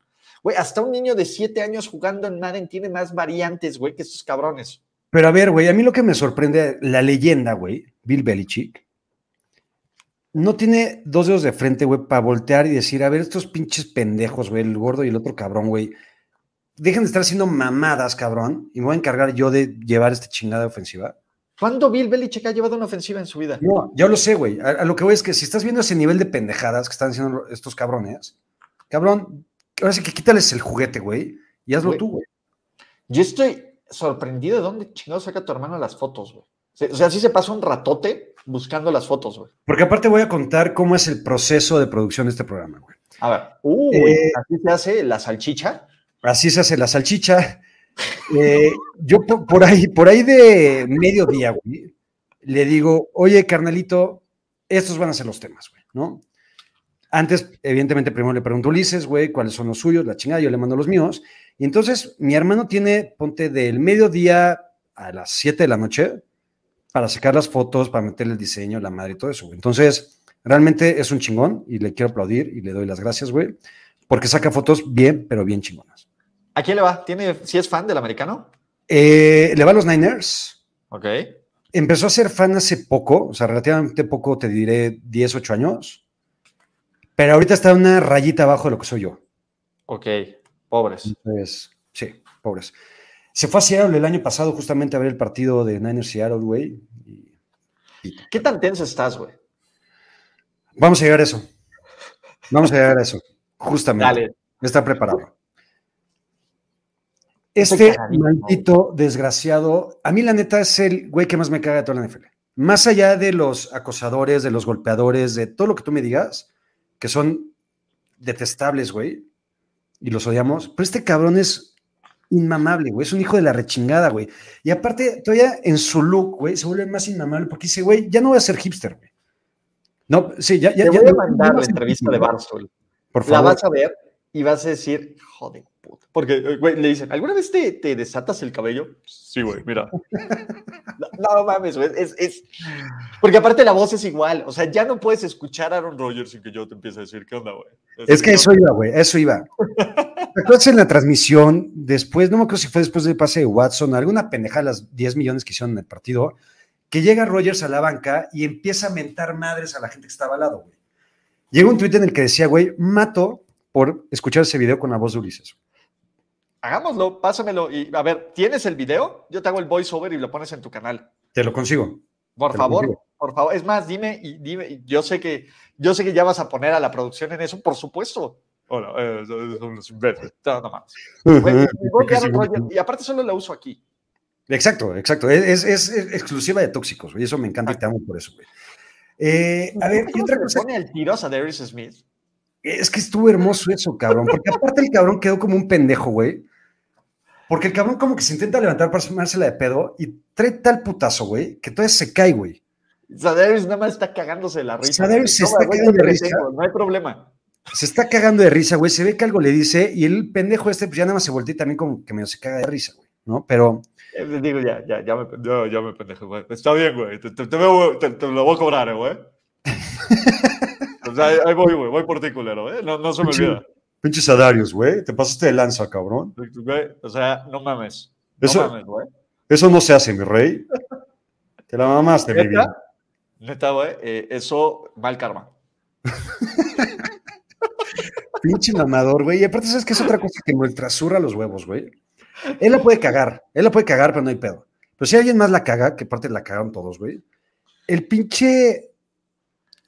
Güey, hasta un niño de siete años jugando en Madden tiene más variantes, güey, que estos cabrones. Pero a ver, güey, a mí lo que me sorprende, la leyenda, güey, Bill Belichick, no tiene dos dedos de frente, güey, para voltear y decir, a ver, estos pinches pendejos, güey, el gordo y el otro cabrón, güey, dejen de estar haciendo mamadas, cabrón, y me voy a encargar yo de llevar esta chingada ofensiva. ¿Cuándo Bill Belichick ha llevado una ofensiva en su vida? No, yo lo sé, güey. A, a lo que voy es que si estás viendo ese nivel de pendejadas que están haciendo estos cabrones, cabrón, ahora sí que quítales el juguete, güey, y hazlo tú, güey. Yo estoy sorprendido de dónde chingados saca tu hermano las fotos, güey. O sea, sí se pasa un ratote buscando las fotos, güey. Porque aparte voy a contar cómo es el proceso de producción de este programa, güey. A ver. Uy, Eh, así se hace la salchicha. Así se hace la salchicha. Eh, yo po- por, ahí, por ahí de mediodía, le digo, oye, carnalito, estos van a ser los temas, güey, ¿no? Antes, evidentemente, primero le pregunto Ulises, güey, cuáles son los suyos, la chingada, yo le mando los míos. Y entonces, mi hermano tiene, ponte, del mediodía a las 7 de la noche para sacar las fotos, para meterle el diseño, la madre y todo eso. Entonces, realmente es un chingón y le quiero aplaudir y le doy las gracias, güey, porque saca fotos bien, pero bien chingonas. ¿A quién le va? ¿Tiene, si es fan del americano? Eh, le va a los Niners. Ok. Empezó a ser fan hace poco, o sea, relativamente poco, te diré 10, 8 años. Pero ahorita está una rayita abajo de lo que soy yo. Ok. Pobres. Entonces, sí, pobres. Se fue a Seattle el año pasado justamente a ver el partido de Niners Seattle, güey. ¿Qué tan tenso estás, güey? Vamos a llegar a eso. Vamos a llegar a eso. Justamente. Dale. Está preparado. Este maldito desgraciado, a mí la neta es el güey que más me caga de toda la NFL. Más allá de los acosadores, de los golpeadores, de todo lo que tú me digas, que son detestables, güey, y los odiamos, pero este cabrón es inmamable, güey, es un hijo de la rechingada, güey. Y aparte, todavía en su look, güey, se vuelve más inmamable porque dice, güey, ya no voy a ser hipster, güey. No, sí, ya, ya. Te ya voy a no- mandar no la a entrevista de. Barstool. Por La favor. vas a ver y vas a decir, joder, puta. Porque, eh, güey, le dicen, ¿alguna vez te, te desatas el cabello? Sí, güey, mira. (laughs) no, no mames, güey. Es, es- Porque aparte la voz es igual. O sea, ya no puedes escuchar a Aaron Rodgers sin que yo te empiece a decir, ¿qué onda, güey? Es que ¿qué eso iba, güey, eso iba. (laughs) ¿Te acuerdas en la transmisión, después, no me acuerdo si fue después del pase de Watson, alguna pendejada, las 10 millones que hicieron en el partido, que llega Rogers a la banca y empieza a mentar madres a la gente que estaba al lado, güey. Llega un tuit en el que decía, güey, mato por escuchar ese video con la voz de Ulises. Hagámoslo, pásamelo. Y a ver, ¿tienes el video? Yo te hago el voiceover y lo pones en tu canal. Te lo consigo. Por Te favor, consigo. por favor. Es más, dime y dime. y Yo sé que yo sé que ya vas a poner a la producción en eso, por supuesto. Hola, eh, son imbéciles. No, no. Güey, y y aparte solo la uso aquí. Exacto, exacto. Es, es- es exclusiva de tóxicos, güey. Eso me encanta y te amo por eso, güey. Eh, a ver, y ¿Cómo otra cosa. pone el tiros a Darius Smith? Es que estuvo hermoso eso, cabrón. Porque aparte el cabrón quedó como un pendejo, güey. Porque el cabrón como que se intenta levantar para sumársela de pedo y trae tal putazo, güey, que todavía se cae, güey. Nada más está cagándose de la risa. Se No, está cagando de yo risa. No hay problema. Se está cagando de risa, güey. Se ve que algo le dice y el pendejo este, pues ya nada más se voltea y también como que medio se caga de risa, güey. ¿No? Pero Eh, digo, ya, ya, ya me, ya, ya me pendejo, güey. Está bien, güey. Te, te, te veo, te- te lo voy a cobrar, eh, güey. (laughs) Ahí, ahí voy, güey. Voy por ti, culero, ¿eh? No, no se me Pinche- olvida. pinches Adarios, güey. Te pasaste de lanza, cabrón. Güey, O sea, no mames. No Eso- mames, güey. Eso no se hace, mi rey. Te la mamaste, mi vida. ¿Neta? Güey. eh, eso, mal karma. (laughs) Pinche mamador, güey. Y aparte, ¿sabes qué es otra cosa que me ultrasurra los huevos, güey? Él la puede cagar. Él la puede cagar, pero no hay pedo. Pero si alguien más la caga, que aparte la cagaron todos, güey. El pinche.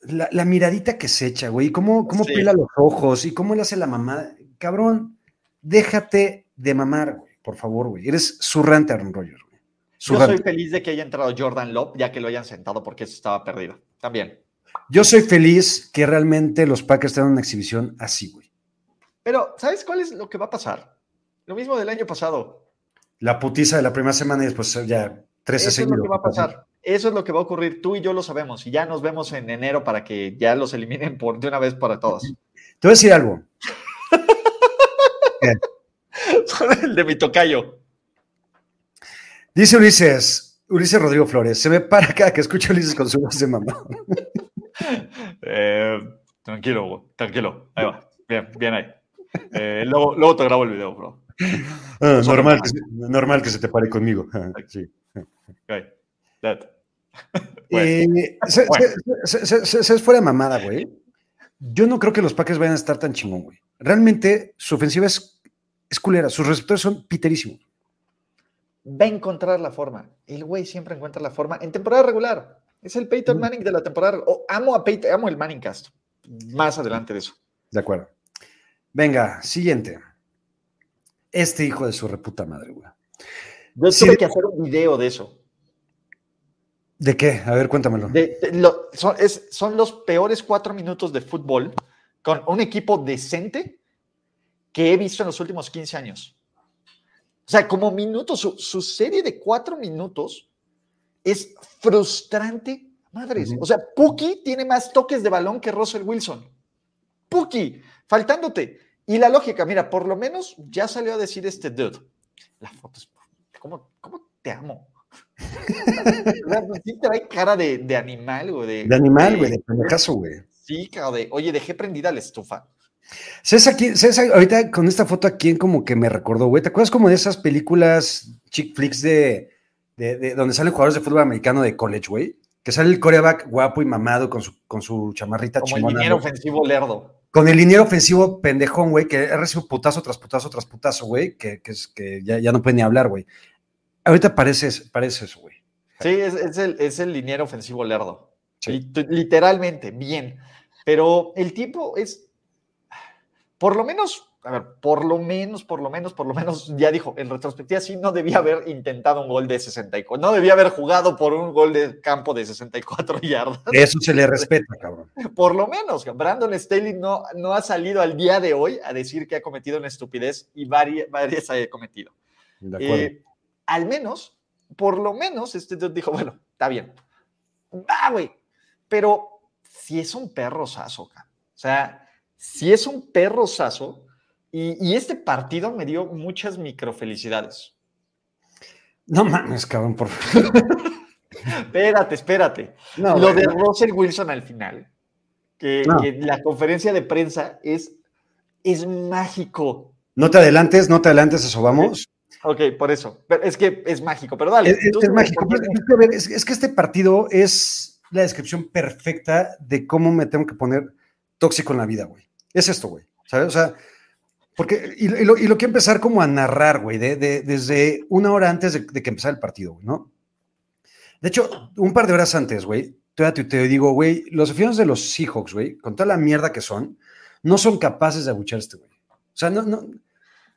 La, la miradita que se echa, güey. ¿Cómo, cómo Sí. pela los ojos? Y cómo le hace la mamada. Cabrón, déjate de mamar, güey. Por favor, güey. Eres zurrante, Aaron Rodgers, güey. Yo soy feliz de que haya entrado Jordan Love, ya que lo hayan sentado porque eso estaba perdido. También. Yo soy feliz que realmente los Packers tengan una exhibición así, güey. Pero, ¿sabes cuál es lo que va a pasar? Lo mismo del año pasado. La putiza de la primera semana y después ya 13 Eso es seguidos. lo que va a pasar. Eso es lo que va a ocurrir. Tú y yo lo sabemos. Y ya nos vemos en enero para que ya los eliminen por, de una vez para todas. (laughs) Te voy a decir algo. (laughs) el de mi tocayo. Dice Ulises, Ulises Rodrigo Flores, se me para cada que escucho a Ulises con su voz de mamá. (laughs) Eh, tranquilo, tranquilo. Ahí va. Bien, bien ahí. Eh, luego, luego te grabo el video, bro. Ah, normal, que se, normal que se te pare conmigo. Ah, sí. Ok. That. (laughs) Eh, se, fuera de mamada, güey. Yo no creo que los Packers vayan a estar tan chingón, güey. Realmente su ofensiva es, es culera. Sus receptores son piterísimos. Va a encontrar la forma. El güey siempre encuentra la forma. En temporada regular. Es el Peyton Manning de la temporada. amo a Peyton, amo el Manning Cast. Más adelante de eso. De acuerdo. Venga, siguiente. Este hijo de su reputa madre, güey. Yo tuve que hacer un video de eso. ¿De qué? A ver, cuéntamelo. son, los peores cuatro minutos de fútbol con un equipo decente que he visto en los últimos 15 años. O sea, como minutos, su, serie de cuatro minutos es frustrante. Madres. O sea, Puki tiene más toques de balón que Russell Wilson. Puki, faltándote. Y la lógica, mira, por lo menos ya salió a decir este dude. La foto es. ¿Cómo, cómo te amo? (laughs) sí trae cara de, de animal, güey. De, de, animal, güey, de pendejazo, güey. Sí, cabrón, de, oye, dejé prendida la estufa. César, aquí, César, ahorita con esta foto aquí como que me recordó, güey. ¿Te acuerdas como de esas películas chick flicks de, de, donde salen jugadores de fútbol americano de college, güey? Que sale el coreback guapo y mamado con su, con su chamarrita Como el liniero ofensivo lerdo. Con el liniero ofensivo pendejón, güey, que ha recibido putazo tras putazo tras putazo, güey, que, que, es, que ya, ya no puede ni hablar, güey. Ahorita parece, parece eso, güey. Sí, es, el, es el liniero ofensivo lerdo. Literalmente, bien. Pero el tipo es, por lo menos, a ver, por lo menos, por lo menos, por lo menos, ya dijo, en retrospectiva sí no debía haber intentado un gol de 64, no debía haber jugado por un gol de campo de 64 (laughs) yardas. Eso se le respeta, cabrón. Por lo menos, Brandon Staley no, no ha salido al día de hoy a decir que ha cometido una estupidez y varias, varias ha cometido. De acuerdo. Eh, al menos, por lo menos, este dijo, bueno, está bien. Ah, güey. Pero si es un perro saso, o sea, si es un perro saso, y, este partido me dio muchas microfelicidades. No mames, cabrón, por favor. (laughs) espérate, espérate. Lo de Russell Wilson al final, que, la conferencia de prensa es, es mágico. No te adelantes, no te adelantes, eso vamos. Ok, por eso. es que es mágico, pero dale. Es, mágico. Es, que este partido es la descripción perfecta de cómo me tengo que poner tóxico en la vida, güey. Es esto, güey. ¿Sabes? O sea, porque, y, lo, y lo quiero empezar como a narrar, güey, de, desde una hora antes de, que empezara el partido, güey, ¿no? De hecho, un par de horas antes, güey, te, te digo, güey, los aficionados de los Seahawks, güey, con toda la mierda que son, no son capaces de abuchar a este güey. O sea, no, no,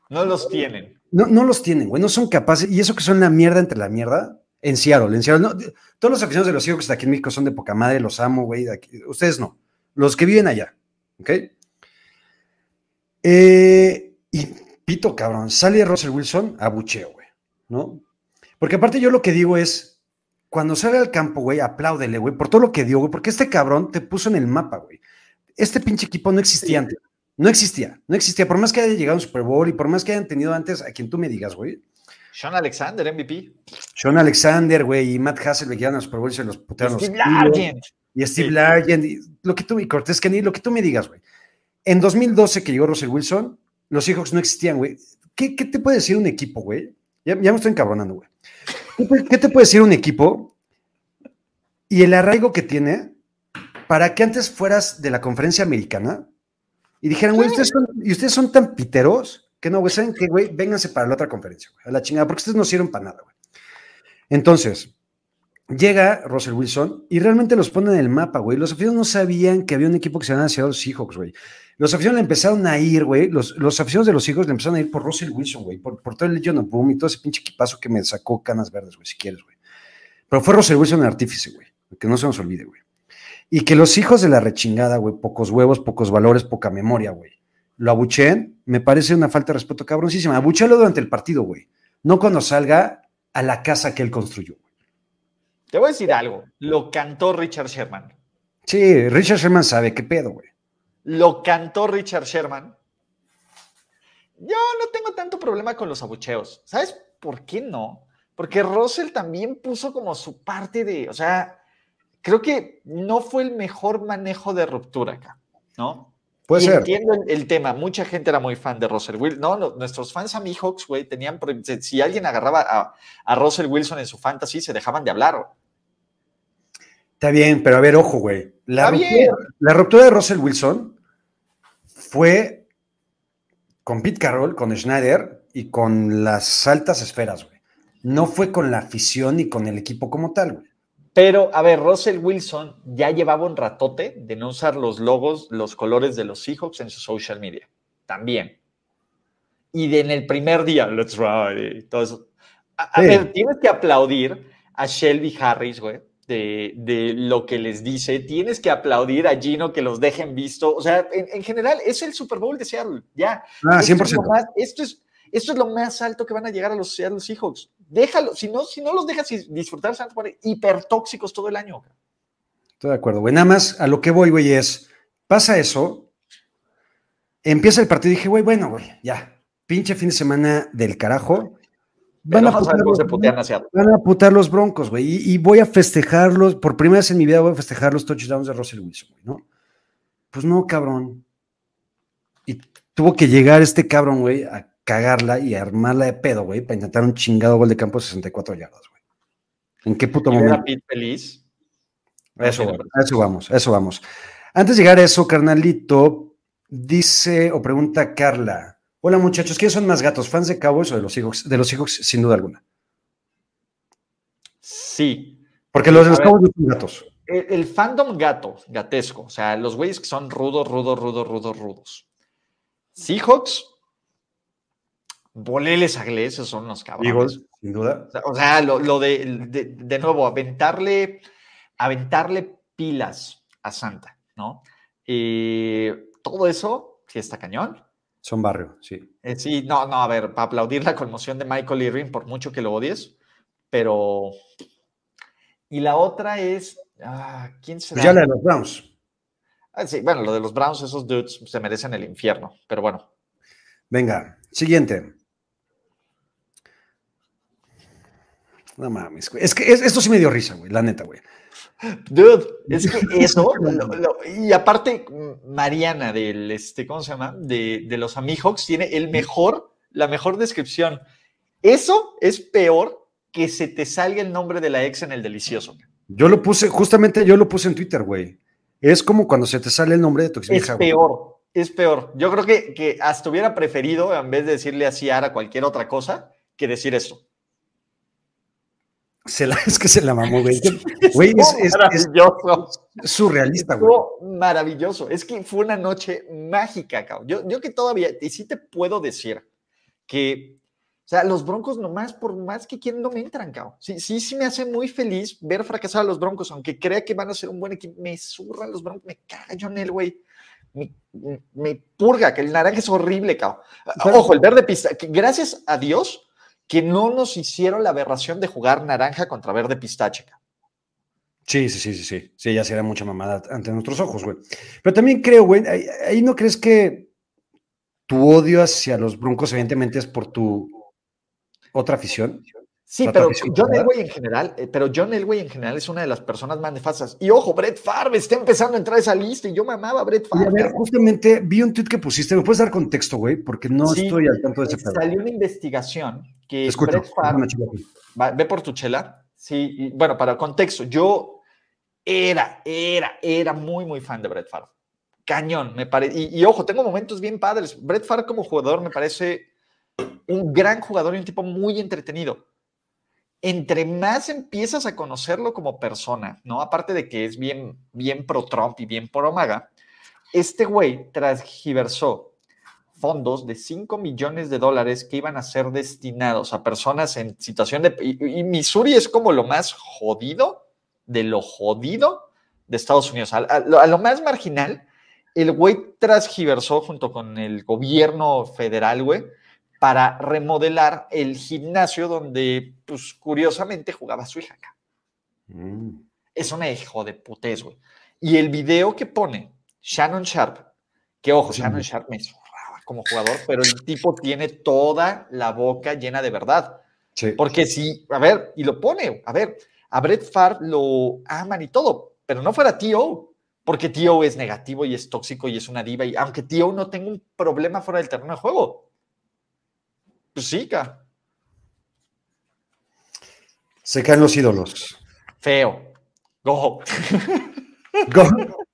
no los tienen. No, no los tienen, güey. No son capaces. Y eso que son la mierda entre la mierda. En Seattle, en Seattle. todos los aficionados de los hijos de aquí en México son de poca madre, los amo, güey. Ustedes no. Los que viven allá. ¿Ok? Eh, y pito, cabrón. Sale Russell Wilson a bucheo, güey. ¿No? Porque aparte yo lo que digo es, cuando sale al campo, güey, apláudele, güey, por todo lo que dio, güey, porque este cabrón te puso en el mapa, güey. Este pinche equipo no existía antes. No existía, no existía. Por más que haya llegado a un Super Bowl y por más que hayan tenido antes a quien tú me digas, güey. Sean Alexander, MVP. Sean Alexander, güey, y Matt Hasselbeck llegaron a Super Bowl y se los putearon. Steve Largent. Y Steve Largent, y lo que tú, y Cortés Kenny, lo que tú me digas, güey. En 2012 que llegó Russell Wilson, los Seahawks no existían, güey. ¿Qué, te puede decir un equipo, güey? Ya, me estoy encabronando, güey. ¿Qué, te puede decir un equipo y el arraigo que tiene para que antes fueras de la conferencia americana y dijeron, güey, ustedes son, y ustedes son tan piteros que no, güey, ¿saben qué, güey? Vénganse para la otra conferencia, güey, a la chingada, porque ustedes no sirven para nada, güey. Entonces, llega Russell Wilson y realmente los pone en el mapa, güey. Los aficionados no sabían que había un equipo que se llamaba Seattle Seahawks, güey. Los aficionados le empezaron a ir, güey. Los, los aficionados de los Seahawks le empezaron a ir por Russell Wilson, güey. Por, por todo el Legion of Boom y todo ese pinche equipazo que me sacó canas verdes, güey, si quieres, güey. Pero fue Russell Wilson el artífice, güey. Que no se nos olvide, güey. Y que los hijos de la rechingada, güey, pocos huevos, pocos valores, poca memoria, güey. Lo abucheen, me parece una falta de respeto cabroncísima. Abuchelo durante el partido, güey. No cuando salga a la casa que él construyó. Te voy a decir algo. Lo cantó Richard Sherman. Sí, Richard Sherman sabe qué pedo, güey. Lo cantó Richard Sherman. Yo no tengo tanto problema con los abucheos. ¿Sabes por qué no? Porque Russell también puso como su parte de, o sea, creo que no fue el mejor manejo de ruptura acá, ¿no? Puede ser. Entiendo el, tema, mucha gente era muy fan de Russell Wilson. No, nuestros fans a Hawks, güey, tenían, si alguien agarraba a, Russell Wilson en su fantasy, se dejaban de hablar. Está bien, pero a ver, ojo, güey. La, Está ruptura, bien. la ruptura de Russell Wilson fue con Pete Carroll, con Schneider y con las altas esferas, güey. No fue con la afición ni con el equipo como tal, güey. Pero, a ver, Russell Wilson ya llevaba un ratote de no usar los logos, los colores de los Seahawks en su social media. También. Y de en el primer día, let's ride, todo eso. A, a Sí. ver, tienes que aplaudir a Shelby Harris, güey, de, de lo que les dice. Tienes que aplaudir a Gino que los dejen visto. O sea, en, en general, es el Super Bowl de Seattle. Ya. Ah, Esto es lo 100%. más- esto, es, esto es lo más alto que van a llegar a los Seattle Seahawks. Déjalo, si no, si no los dejas dis- disfrutar, se van a poner hipertóxicos todo el año. Estoy de acuerdo, güey. Nada más a lo que voy, güey, es, pasa eso, empieza el partido y dije, güey, bueno, güey, ya, pinche fin de semana del carajo. Van a, putar los, van a putar los broncos, güey. Y, y voy a festejarlos, por primera vez en mi vida voy a festejar los touchdowns de Russell Wilson, güey, ¿no? Pues no, cabrón. Y tuvo que llegar este cabrón, güey, a cagarla y armarla de pedo, güey, para intentar un chingado gol de campo de 64 yardas, güey. ¿En qué puto momento? Pete feliz. Eso, No a eso vamos, a eso vamos. Antes de llegar a eso, carnalito, dice o pregunta Carla. Hola muchachos, ¿quiénes son más gatos? ¿Fans de Cowboys o de los Seahawks? De los Seahawks, sin duda alguna. Sí. Porque los de los. Cowboys no son gatos. El, el fandom gato, gatesco, o sea, los güeyes que son rudos, rudos, rudos, rudos, rudos. Seahawks, boleles agleses son los cabrones. Eagles, sin duda. O sea, O sea, lo, lo de, de, de nuevo, aventarle, aventarle pilas a Santa, ¿no? Eh, todo eso, sí está cañón. Son barrio, sí. Eh, sí, no, no, a ver, para aplaudir la conmoción de Michael Irving, por mucho que lo odies, pero... Y la otra es, ah, ¿quién será? Pues ya la de los Browns. Ah, sí, bueno, lo de los Browns, esos dudes se merecen el infierno, pero bueno. Venga, siguiente. No mames, güey. Es que es- esto sí me dio risa, güey, la neta, güey. Dude, es que eso, lo- lo- y aparte, Mariana del, este, ¿cómo se llama? De, de los Amihawks tiene el mejor, la mejor descripción. Eso es peor que se te salga el nombre de la ex en el delicioso. Yo lo puse, justamente yo lo puse en Twitter, güey. Es como cuando se te sale el nombre de tu Es exvieja, güey. peor, es peor. Yo creo que, que hasta hubiera preferido, en vez de decirle así a Ara cualquier otra cosa, que decir esto. Se la- (laughs) es que se la mamó, güey. Güey, es, es- es maravilloso. surrealista, güey. Maravilloso. Es que fue una noche mágica, cabrón. Yo, yo que todavía, y sí te puedo decir que, o sea, los Broncos nomás, por más que quieren, no me entran, cabrón. Sí, sí, sí me hace muy feliz ver fracasar a los Broncos, aunque crea que van a ser un buen equipo. Me zurran los Broncos, me caga John Elway. Me, me- me purga, que el naranja es horrible, cabrón. Ojo, el verde pista, que gracias a Dios que no nos hicieron la aberración de jugar naranja contra verde pistache. cabrón. Sí, sí, sí, sí, sí. Sí, ya sería mucha mamada ante nuestros ojos, güey. Pero también creo, güey, ahí, ahí no crees que tu odio hacia los broncos, evidentemente, es por tu otra afición. Sí, pero John. Elway en general, eh, pero John Elway en general es una de las personas más nefastas. Y ojo, Brett Favre está empezando a entrar a esa lista y yo me amaba a Brett Y a Favre. ver, justamente vi un tweet que pusiste. ¿Me puedes dar contexto, güey? Porque no Sí, estoy al tanto de ese pedo. Salió una investigación que escucho. Brett Favre. Va, ve por tu chela. Sí, y, bueno, para contexto, yo era, era, era muy, muy fan de Brett Favre. Cañón, me parece. Y, y ojo, tengo momentos bien padres. Brett Favre como jugador me parece un gran jugador y un tipo muy entretenido. Entre más empiezas a conocerlo como persona, ¿no? Aparte de que es bien, bien pro Trump y bien pro Maga, este güey transgiversó fondos de 5 millones de dólares que iban a ser destinados a personas en situación de... Y, Missouri es como lo más jodido de lo jodido de Estados Unidos. A, a lo más marginal, el güey transgiversó junto con el gobierno federal, güey, para remodelar el gimnasio donde, pues, curiosamente jugaba su hija acá. Mm. Es una hijo de putés, güey. Y el video que pone Shannon Sharp, que ojo, Sí. Shannon Sharp me zurraba como jugador, pero el tipo tiene toda la boca llena de verdad. Sí. Porque si, a ver, y lo pone, a ver, a Brett Favre lo aman y todo, pero no fuera T.O., porque T.O. es negativo y es tóxico y es una diva, y aunque T.O. no tenga un problema fuera del terreno de juego. Pues sí, ca. Se caen los ídolos. Feo. Go. Go,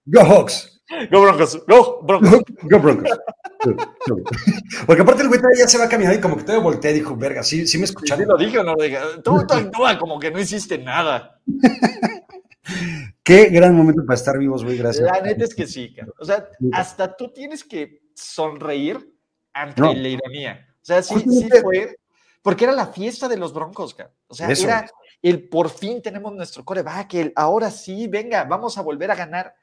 go Hawks. Go Broncos. Go Broncos. Go Broncos. Porque aparte el güey ya se va a caminar y como que todavía voltea y dijo, verga, sí, sí me escucharon. ¿Sí lo dije o no lo dije? Tú, tú actúa como que no hiciste nada. Qué gran momento para estar vivos, güey, gracias. La neta es que sí, cara. O sea, hasta tú tienes que sonreír ante No. la ironía. O sea, sí, sí fue. Porque era la fiesta de los Broncos, cara. O sea, Eso. era el por fin tenemos nuestro coreback, el ahora sí, venga, vamos a volver a ganar.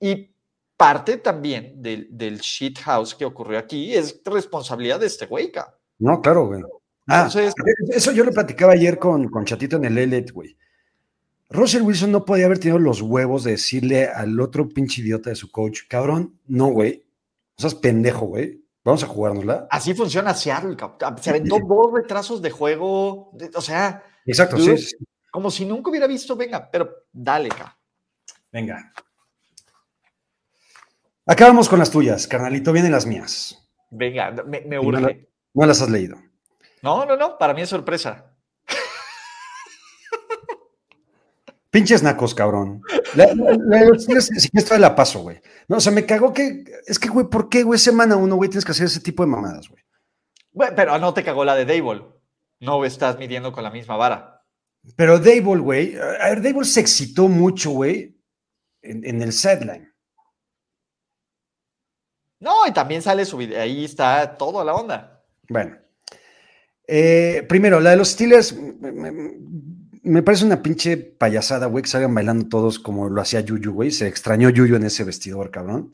Y parte también del, del shit house que ocurrió aquí es responsabilidad de este güey, cara. No, claro, güey. Ah, Entonces- eso yo lo platicaba ayer con, con Chatito en el Elite, güey. Russell Wilson no podía haber tenido los huevos de decirle al otro pinche idiota de su coach, cabrón, no, güey. O sea, es pendejo, güey. Vamos a jugárnosla. Así funciona Seattle, cabrón. Se aventó dos retrasos de juego. o sea, Exacto, Dude. sí, sí. como si nunca hubiera visto, venga, pero dale, cabrón. Venga. Acabamos con las tuyas, carnalito. Vienen las mías. Venga, me, me Y no la- urge. No las has leído. No, no, no, para mí es sorpresa. Pinches nacos, cabrón. La, la- la de los Steelers, si todavía la paso, güey. No, o sea, me cagó que. Es que, güey, ¿por qué, güey? Semana uno, güey, tienes que hacer ese tipo de mamadas, güey. Bueno, pero no te cagó la de Dable. No estás midiendo con la misma vara. Pero Dable, güey. A ver, Dable se excitó mucho, güey, en, en el sideline. No, y también sale su video. Ahí está toda la onda. Bueno. Eh, primero, la de los Steelers. Me, parece una pinche payasada, güey, que salgan bailando todos como lo hacía Yuyu, güey. Se extrañó Yuyu en ese vestidor, cabrón.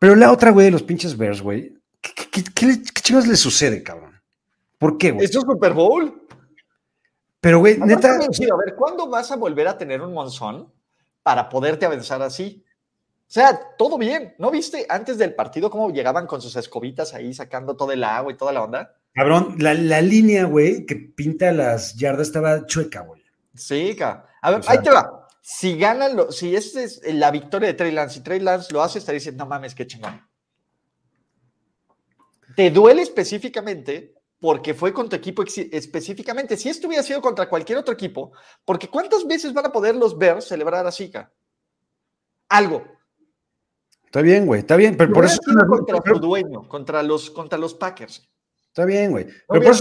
Pero la otra, güey, de los pinches Bears, güey. ¿Qué, qué, qué, chingados le sucede, cabrón? ¿Por qué, güey? Esto es Super Bowl. Pero, güey, neta. a ver, ¿cuándo vas a volver a tener un monzón para poderte avanzar así? O sea, todo bien. ¿No viste antes del partido cómo llegaban con sus escobitas ahí sacando todo el agua y toda la onda? Cabrón, la, la línea, güey, que pinta las yardas estaba chueca, güey. Sí, ca. A ver, O sea- ahí te va. Si ganan, lo, si esta es la victoria de Trey Lance y Trey Lance lo hace, estaría diciendo, no mames, qué chingón. Te duele específicamente porque fue con tu equipo específicamente. Si esto hubiera sido contra cualquier otro equipo, porque ¿cuántas veces van a poder los Bears celebrar así, ca? Algo. Está bien, güey, está bien, pero Si por eso. contra su dueño, contra los, contra los Packers. Está bien, güey. No Pero por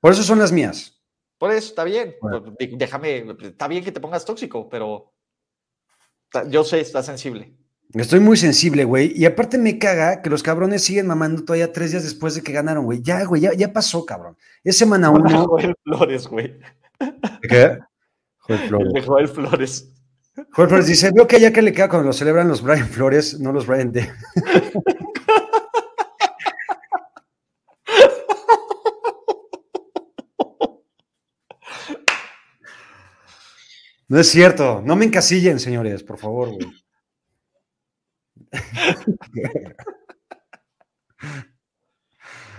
por eso son las mías. Por eso está bien. Bueno. Pues, dé- Déjame, está bien que te pongas tóxico, pero yo sé, está sensible. Estoy muy sensible, güey. Y aparte me caga que los cabrones siguen mamando todavía tres días después de que ganaron, güey. Ya, güey, ya, ya pasó, cabrón. Es semana (laughs) uno. Joel Flores, güey. ¿Qué? Joder, El (laughs) Flores. Joel Flores. Joder, Flores dice, veo que ya que le queda cuando lo celebran los Brian Flores, no los Brian D. (laughs) No es cierto, no me encasillen, señores, por favor, güey. (laughs)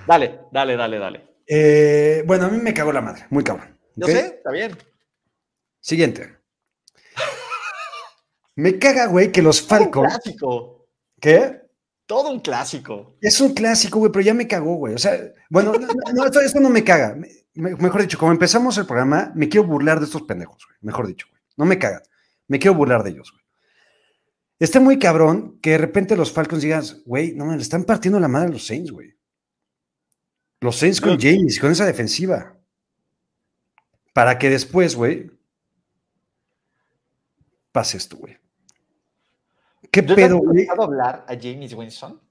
Dale, dale, dale, dale. Eh, bueno, a mí me cagó la madre, muy cabrón. Yo sé, está bien. Siguiente. Me caga, güey, que los Todo un Falcons. clásico. ¿Qué? Todo un clásico. Es un clásico, güey, pero ya me cagó, güey. O sea, bueno, no, esto, esto no me caga. Me- me- mejor dicho, como empezamos el programa, me quiero burlar de estos pendejos, güey. Mejor dicho. No me cagan. Me quiero burlar de ellos, güey. Está muy cabrón que de repente los Falcons digan, güey, no me le están partiendo la madre a los Saints, güey. Los Saints con James, con esa defensiva. Para que después, güey, pase esto, güey. ¿Qué ¿Tú pedo, has güey? escuchado hablar a James Winston?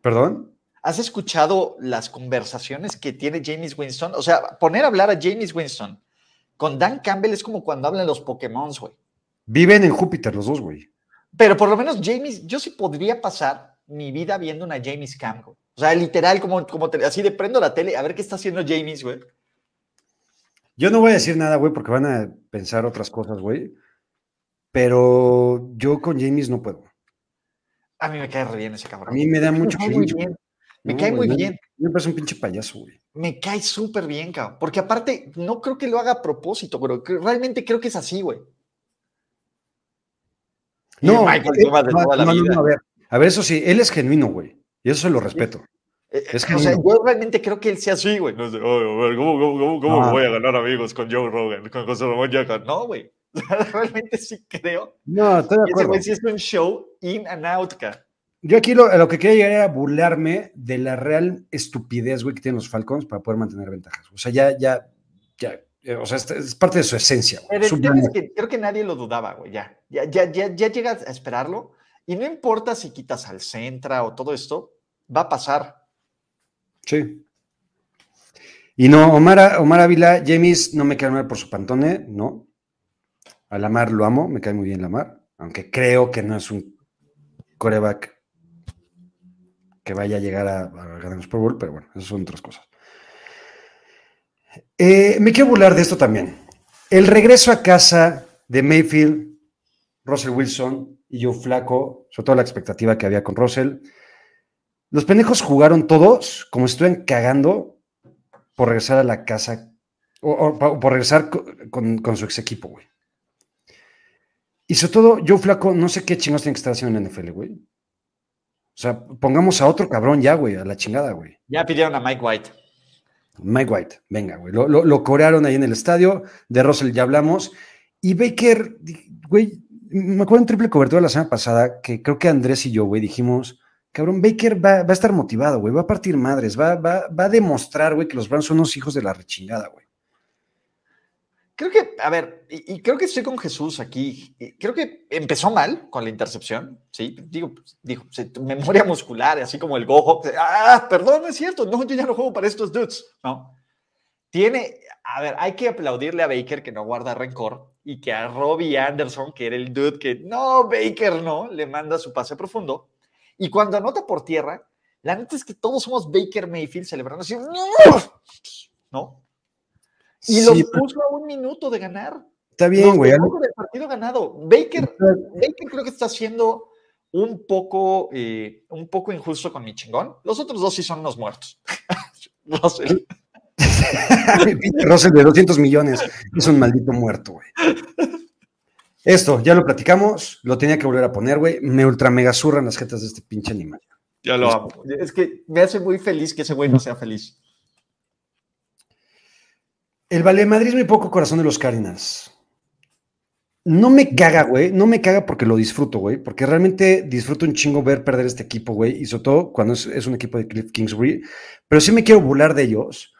¿Perdón? ¿Has escuchado las conversaciones que tiene James Winston? O sea, poner a hablar a James Winston con Dan Campbell es como cuando hablan los Pokémon, güey. Viven en Júpiter los dos, güey. Pero por lo menos James, yo sí podría pasar mi vida viendo una James Cam, güey. O sea, literal, como, como te- así de prendo la tele, a ver qué está haciendo James, güey. Yo no voy a decir nada, güey, porque van a pensar otras cosas, güey. Pero yo con James no puedo. A mí me cae re bien ese cabrón. A mí me da mucho cae muy cringe, bien. Me No, cae muy me- bien. Me parece un pinche payaso, güey. Me cae súper bien, cabrón. Porque aparte, no creo que lo haga a propósito, pero realmente creo que es así, güey. No, Michael eh, de no, toda la no, no, vida. no, a ver, a ver, eso sí, él es genuino, güey. Y eso se lo respeto. Eh, Es o que sea, yo realmente creo que él sea así, güey. No sé, "Ay, a ver, ¿cómo, cómo, cómo, cómo No. voy a ganar amigos con Joe Rogan, con José Ramón Yaca? No, güey. (laughs) realmente sí creo. No, estoy de Ese acuerdo. güey sí es un show in and out, ca. Yo aquí lo, a lo que quería llegar era burlarme de la real estupidez, güey, que tienen los Falcons para poder mantener ventajas. O sea, ya, ya, ya, eh, o sea, es, parte de su esencia. güey. Su es que creo que nadie lo dudaba, güey, ya. Ya, ya, ya, ya llegas a esperarlo y no importa si quitas al Centra o todo esto, va a pasar. Sí. Y no, Omar, Omar Ávila, James no me cae mal por su pantone, no. A Lamar lo amo, me cae muy bien Lamar, aunque creo que no es un coreback que vaya a llegar a, ganar el Super Bowl, pero bueno, esas son otras cosas. Eh, me quiero burlar de esto también. El regreso a casa de Mayfield, Russell Wilson y Joe Flaco, sobre todo la expectativa que había con Russell. Los pendejos jugaron todos como si estuvieran cagando por regresar a la casa o, por regresar co- con, su ex equipo, güey. Y sobre todo, Joe Flaco, no sé qué chingados tiene que estar haciendo en NFL, güey. O sea, pongamos a otro cabrón ya, güey, a la chingada, güey. Ya pidieron a Mike White. Mike White, venga, güey. Lo, lo, lo corearon ahí en el estadio. De Russell ya hablamos. Y Baker, güey, me acuerdo en triple cobertura la semana pasada que creo que Andrés y yo, güey, dijimos, cabrón, Baker va, va a estar motivado, güey, va a partir madres, va, va, va a demostrar, güey, que los Browns son unos hijos de la rechingada, güey. Creo que, a ver, y, y creo que estoy con Jesús aquí. Creo que empezó mal con la intercepción, ¿sí? Digo, pues, tu memoria muscular, así como el gojo. Ah, perdón, es cierto, no, yo ya no juego para estos dudes, ¿no? Tiene, a ver, hay que aplaudirle a Baker que no guarda rencor y que a Robbie Anderson, que era el dude que, no, Baker no, le manda su pase profundo. Y cuando anota por tierra, la neta es que todos somos Baker Mayfield celebrando así, ¿no? Y Sí, los puso a un minuto de ganar. está bien, güey. dejó con el partido ganado. Baker, Baker creo que está siendo un poco, eh, un poco injusto con mi chingón. Los otros dos sí son unos muertos. (laughs) Russell. (laughs) Russell de 200 millones es un maldito muerto, güey. Esto, ya lo platicamos, lo tenía que volver a poner, güey. Me ultra mega zurran las jetas de este pinche animal. Yo lo amo. Es que me hace muy feliz que ese güey no sea feliz. El valemadrismo y poco corazón de los Cardinals. No me caga, güey. No me caga porque lo disfruto, güey. Porque realmente disfruto un chingo ver perder este equipo, güey. Y sobre todo cuando es, es un equipo de Cliff Kingsbury. Pero sí me quiero burlar de ellos.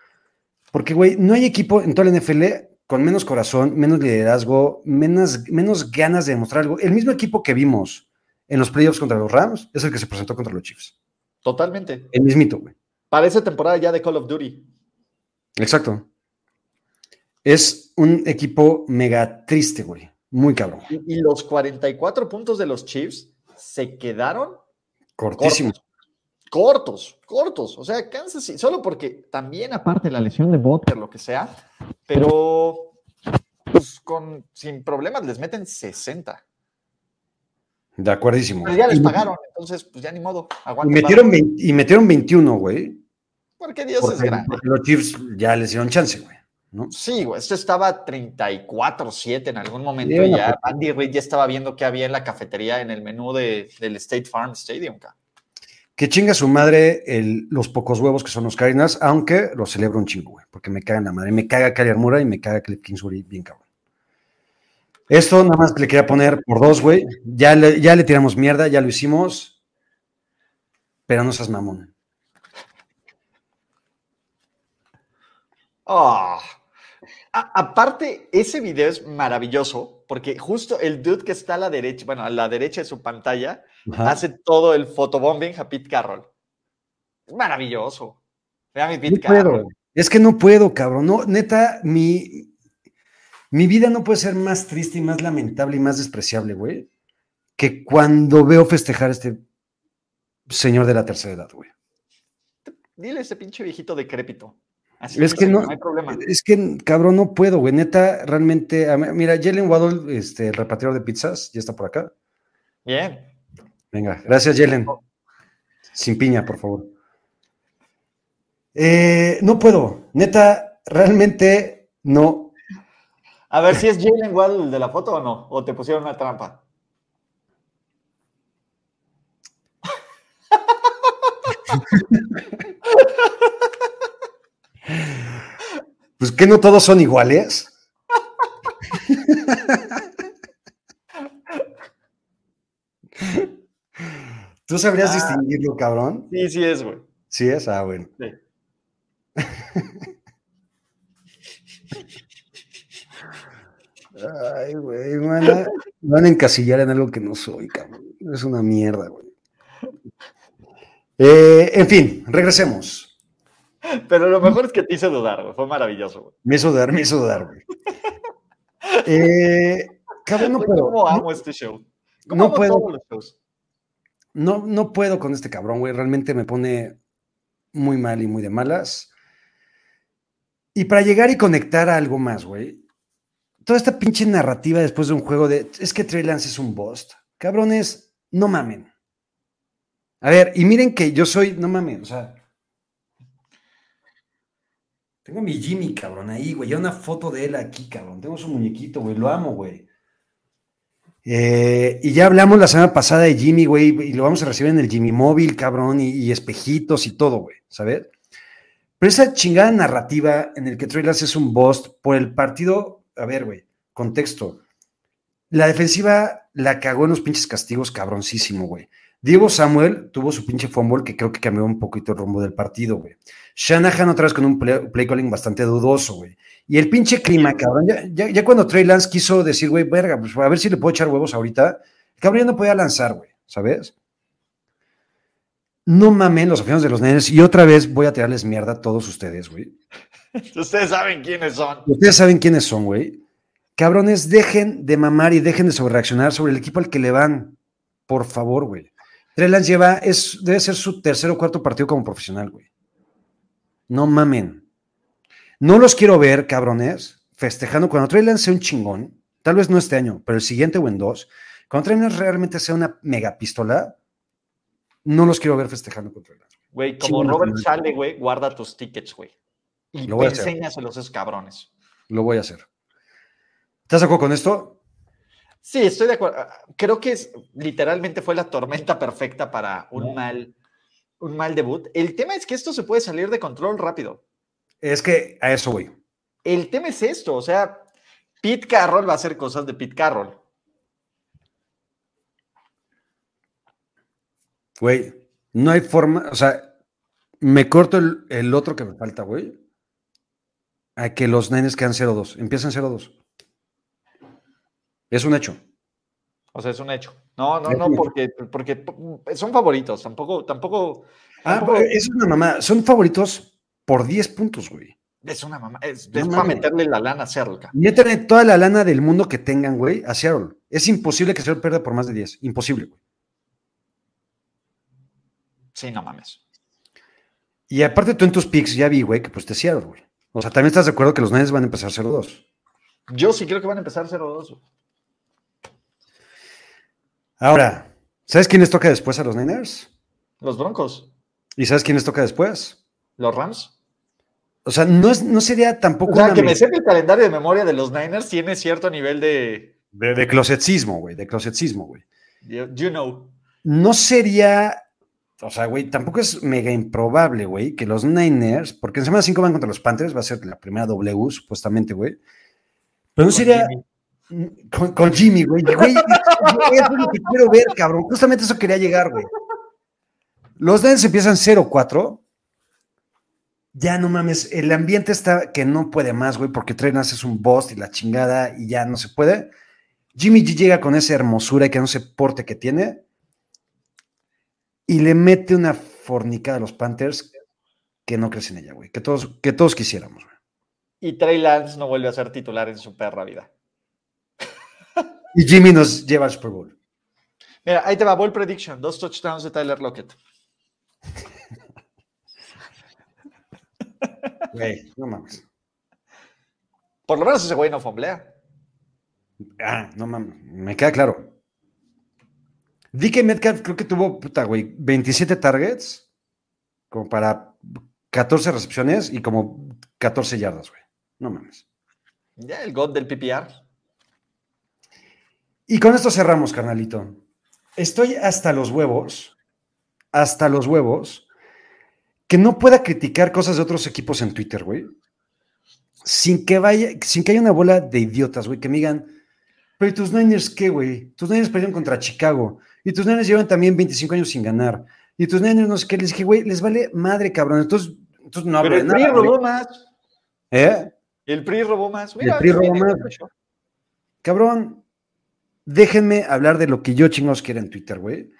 Porque, güey, no hay equipo en toda la NFL con menos corazón, menos liderazgo, menos, menos ganas de demostrar algo. El mismo equipo que vimos en los playoffs contra los Rams es el que se presentó contra los Chiefs. Totalmente. El mismito, güey. Parece temporada ya de Call of Duty. Exacto. Es un equipo mega triste, güey. Muy cabrón. Y, y los 44 puntos de los Chiefs se quedaron Cortísimo. cortos, cortos. O sea, Kansas City, solo porque también aparte la lesión de Butker, lo que sea, pero pues con, sin problemas les meten 60. De acuerdísimo. Pero ya les pagaron, entonces pues ya ni modo. Y metieron, vara. 20 y metieron 21, güey. Porque Dios Porque, es grande. porque los Chiefs ya les dieron chance, güey. ¿No? Sí, güey, esto estaba 34-7 en algún momento Sí, ya pues- Andy Reid ya estaba viendo qué había en la cafetería en el menú de, del State Farm Stadium. ca. Que chinga su madre el- los pocos huevos que son los Cardinals, aunque los celebro un chingo, güey. Porque me cagan la madre. Me caga Kyler Murray y me caga Cliff Kingsbury bien cabrón. Esto nada más le quería poner por dos, güey. Ya le, ya le tiramos mierda, ya lo hicimos. Pero no seas mamón. Ah. A- aparte, ese video es maravilloso porque justo el dude que está a la derecha, bueno, a la derecha de su pantalla, Ajá. hace todo el photobombing a Pete Carroll. Es maravilloso. Vea mi Pete No puedo. Carroll. Es que no puedo, cabrón. No, neta, mi, mi vida no puede ser más triste y más lamentable y más despreciable, güey, que cuando veo festejar a este señor de la tercera edad, güey. Dile a ese pinche viejito decrépito. Así Es que no, hay problema. es que, cabrón, no puedo, güey. Neta, realmente, mira, Jalen Waddle, este, el repartidor de pizzas, ya está por acá. Bien. Venga, gracias, Jalen. Sin piña, por favor. Eh, no puedo, neta, realmente no. A ver si es Jalen Waddle de la foto o no. O te pusieron una trampa. (laughs) Pues que no todos son iguales. ¿Tú sabrías ah. distinguirlo, cabrón? Sí, sí es, güey. Sí es, ah, bueno. Ay, güey, me van, a, me van a encasillar en algo que no soy, cabrón. Es una mierda, güey. Eh, en fin, regresemos. Pero lo mejor es que te hice dudar, güey. Fue maravilloso, güey. Me hizo dudar, me hizo dudar, güey. Eh, cabrón, no puedo. ¿Cómo no- amo este show? ¿Cómo no amo puedo. todos los shows? No, no puedo con este cabrón, güey. Realmente me pone muy mal y muy de malas. Y para llegar y conectar a algo más, güey. Toda esta pinche narrativa después de un juego de es que Trey Lance es un bust. Cabrones, no mamen. A ver, y miren que yo soy, no mamen, o sea. Tengo a mi Jimmy, cabrón, ahí, güey. Ya una foto de él aquí, cabrón. Tengo su muñequito, güey. Lo amo, güey. Eh, y ya hablamos la semana pasada de Jimmy, güey, y lo vamos a recibir en el Jimmy móvil, cabrón, y, espejitos y todo, güey, ¿sabes? Pero esa chingada narrativa en el que Lance es un bust por el partido, a ver, güey, contexto. La defensiva la cagó en los pinches castigos cabroncísimo, güey. Diego Samuel tuvo su pinche fumble que creo que cambió un poquito el rumbo del partido, güey. Shanahan otra vez con un play, play calling bastante dudoso, güey. Y el pinche clima, cabrón. Ya, ya, ya cuando Trey Lance quiso decir, güey, verga, pues a ver si le puedo echar huevos ahorita, el cabrón ya no podía lanzar, güey, ¿sabes? No mamen los aficionados de los nenes y otra vez voy a tirarles mierda a todos ustedes, güey. (laughs) Ustedes saben quiénes son. Ustedes saben quiénes son, güey. Cabrones, dejen de mamar y dejen de sobrereaccionar sobre el equipo al que le van. Por favor, güey. Trey Lance lleva, es, debe ser su tercer o cuarto partido como profesional, güey. No mamen. No los quiero ver, cabrones, festejando cuando Trey Lance sea un chingón. Tal vez no este año, pero el siguiente o en dos. Cuando Trey Lance realmente sea una megapistola, no los quiero ver festejando con Trey Lance. Güey, como Robert sale, güey, guarda tus tickets, güey. Y Lo voy a hacer. enséñaselos a esos cabrones. Lo voy a hacer. ¿Estás de acuerdo con esto? Sí, estoy de acuerdo. Creo que es, literalmente fue la tormenta perfecta para un mal, un mal debut. El tema es que esto se puede salir de control rápido. Es que a eso voy. El tema es esto, o sea, Pete Carroll va a hacer cosas de Pete Carroll. Güey, no hay forma, o sea, me corto el, el otro que me falta, güey. A que los nenes quedan 0-2, empiezan 0-2. Es un hecho. O sea, es un hecho. No, no, no, porque, porque son favoritos. Tampoco, tampoco. Ah, tampoco- es una mamá. Son favoritos por 10 puntos, güey. es una mamá. Es, No es para meterle la lana a Cerca. Métanle toda la lana del mundo que tengan, güey, a Seattle. Es imposible que Seattle pierda por más de 10. Imposible, güey. Sí, no mames. Y aparte tú en tus picks ya vi, güey, que pues te Seattle, güey. O sea, también estás de acuerdo que los nenes van a empezar 0-2. Yo sí creo que van a empezar 0-2. güey. Ahora, ¿sabes quién les toca después a los Niners? Los Broncos, ¿Y sabes quién les toca después? los Rams. O sea, no, es, no sería tampoco O sea, una que me sepa el calendario de memoria de los Niners tiene cierto nivel de. de, de closetcismo, güey, de closetcismo, güey. You, you know. No sería, o sea, güey, tampoco es mega improbable, güey, que los Niners, porque en semana 5 van contra los Panthers, va a ser la primera W, supuestamente, güey. Pero no sería Jimmy. Con, Jimmy, güey. Güey, eso es lo que quiero ver, cabrón. Justamente eso quería llegar, güey. Los Niners empiezan 0-4. Ya no mames, el ambiente está que no puede más, güey, porque Lance es un boss y la chingada y ya no se puede. Jimmy G llega con esa hermosura y que no se porte que tiene y le mete una fornicada a los Panthers que no crecen ella, güey, que todos, que todos quisiéramos, güey. Y Trey Lance no vuelve a ser titular en su perra vida. Y Jimmy nos lleva al Super Bowl. Mira, ahí te va, Ball Prediction. Dos touchdowns de Tyler Lockett. (laughs) Güey, no mames. Por lo menos ese güey no fomblea. Ah, no mames, me queda claro. DK Metcalf creo que tuvo, puta, güey, 27 targets, como para 14 recepciones y como 14 yardas, güey. No mames. Ya, el god del PPR. Y con esto cerramos, carnalito. Estoy hasta los huevos, hasta los huevos, que no pueda criticar cosas de otros equipos en Twitter, güey. Sin que vaya, sin que haya una bola de idiotas, güey, que me digan, pero ¿y tus Niners qué, güey? Tus Niners perdieron contra Chicago. Y tus nenes llevan también 25 años sin ganar. Y tus nenes, no sé qué, les dije, güey, les vale madre, cabrón. Entonces, entonces no hablo Pero de el nada. PRI güey. robó más. ¿Eh? El PRI robó más. El PRI robó más. Cabrón, déjenme hablar de lo que yo chingos quiera en Twitter, güey.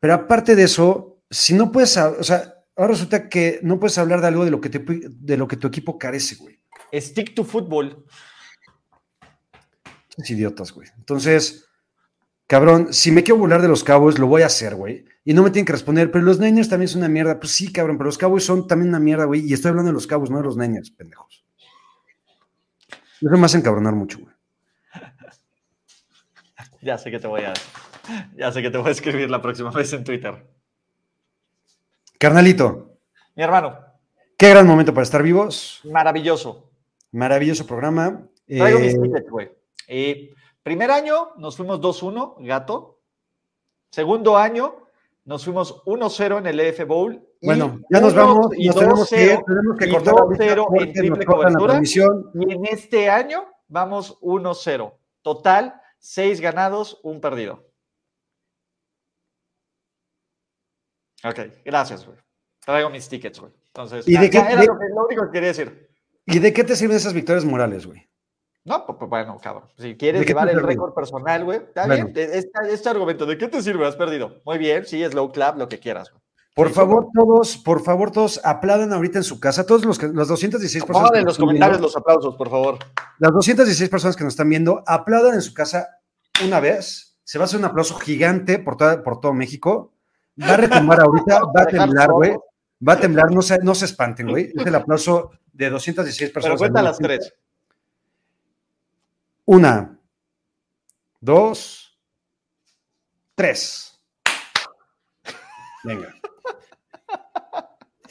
Pero aparte de eso, si no puedes, o sea, ahora resulta que no puedes hablar de algo de lo que, te, de lo que tu equipo carece, güey. Stick to football. Es idiotas, güey. Entonces, cabrón, si me quiero burlar de los Cowboys, lo voy a hacer, güey. Y no me tienen que responder, pero los Niners también son una mierda. Pues sí, cabrón, pero los Cowboys son también una mierda, güey. Y estoy hablando de los Cowboys, no de los Niners, pendejos. Eso me hace encabronar mucho, güey. Ya sé que te voy a. Ya sé que te voy a escribir la próxima vez en Twitter. Carnalito, Mi hermano, qué gran momento para estar vivos. maravilloso. Maravilloso programa. Traigo Eh, mis tickets, güey. Eh, primer año nos fuimos 2-1, gato. Segundo año nos fuimos 1-0 en el EF Bowl. bueno, ya nos 1 vamos. Y nos tenemos que ir, 2-0. tenemos que cortar 2-0 ahorita en triple la cobertura. transmisión. Y en este año vamos 1-0. Total, 6 ganados, un perdido. Ok, gracias, güey. Traigo mis tickets, güey. Entonces, ¿Y de qué- era de- lo, que- lo único que quería decir. ¿Y de qué te sirven esas victorias morales, güey? No, pues, pues, bueno, cabrón. Si quieres ¿De qué llevar el récord personal, güey, está Bueno. bien. Este, este argumento, ¿de qué te sirve? Has perdido. Muy bien, sí, slow clap, lo que quieras. güey. Por Sí, favor, todos, por favor, todos aplaudan ahorita en su casa. Todos los que, las 216 personas. En nos los están comentarios viendo, los aplausos, por favor. las 216 personas que nos están viendo, aplaudan en su casa una vez. Se va a hacer un aplauso gigante por, toda- por todo México. Va a retumbar ahorita, (laughs) va a temblar, güey. Va a temblar, no se, no se espanten, güey. Es el aplauso de 216 Pero personas. cuenta al las tres. Una, dos, tres. Venga.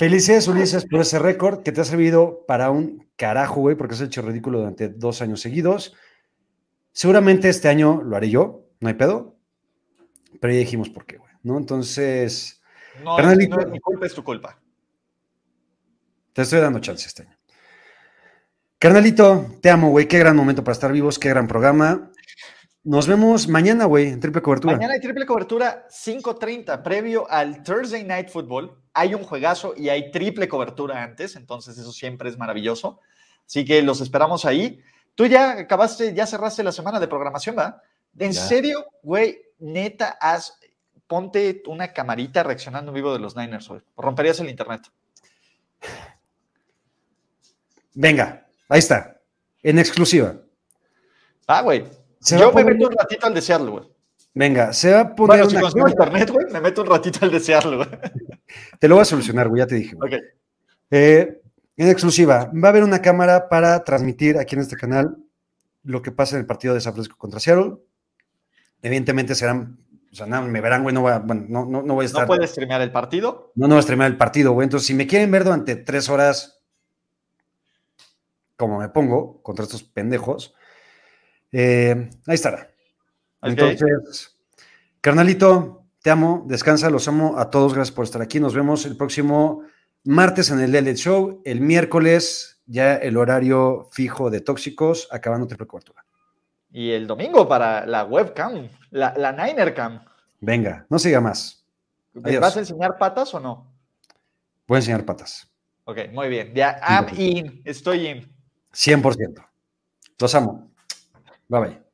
Felicidades, Ulises, por ese récord que te ha servido para un carajo, güey, porque has hecho ridículo durante dos años seguidos. Seguramente este año lo haré yo, no hay pedo. Pero ya dijimos por qué, güey, ¿no? Entonces, No, Carnalito. no es mi culpa, es tu culpa. te estoy dando chance este año. Carnalito, te amo, güey. Qué gran momento para estar vivos, qué gran programa. Nos vemos mañana, güey, en triple cobertura. Mañana hay triple cobertura 5.30, previo al Thursday Night Football. Hay un juegazo y hay triple cobertura antes, entonces eso siempre es maravilloso. Así que los esperamos ahí. Tú ya acabaste, ya cerraste la semana de programación, ¿va? ¿En Ya. serio, güey? Neta, haz, ponte una camarita reaccionando en vivo de los Niners, güey. Romperías el internet. Venga, ahí está. En exclusiva. Ah, güey. Se Yo me meto un ratito al desearlo, güey. Venga, se va a poner Bueno, si consigo internet, güey, me meto un ratito al desearlo, güey. (laughs) Te lo voy a solucionar, güey, ya te dije. güey. Ok. Eh, en exclusiva, va a haber una cámara para transmitir aquí en este canal lo que pasa en el partido de San Francisco contra Seattle. Evidentemente serán, o sea, nada, me verán, güey, no, voy a- bueno, no, no, no voy a estar. No puedes streamear el partido. No, no voy a streamear el partido, güey. Entonces, si me quieren ver durante tres horas, como me pongo contra estos pendejos, eh, ahí estará. Entonces, carnalito, te amo, descansa, los amo a todos, gracias por estar aquí. Nos vemos el próximo martes en el LL Show, el miércoles ya el horario fijo de tóxicos, acabando triple cobertura. Y el domingo para la webcam, la, la Niner Cam. Venga, no siga más. ¿Me vas a enseñar patas o no? Voy a enseñar patas. Ok, muy bien. Ya, I'm in. Estoy in. 100%. Los amo. Vai.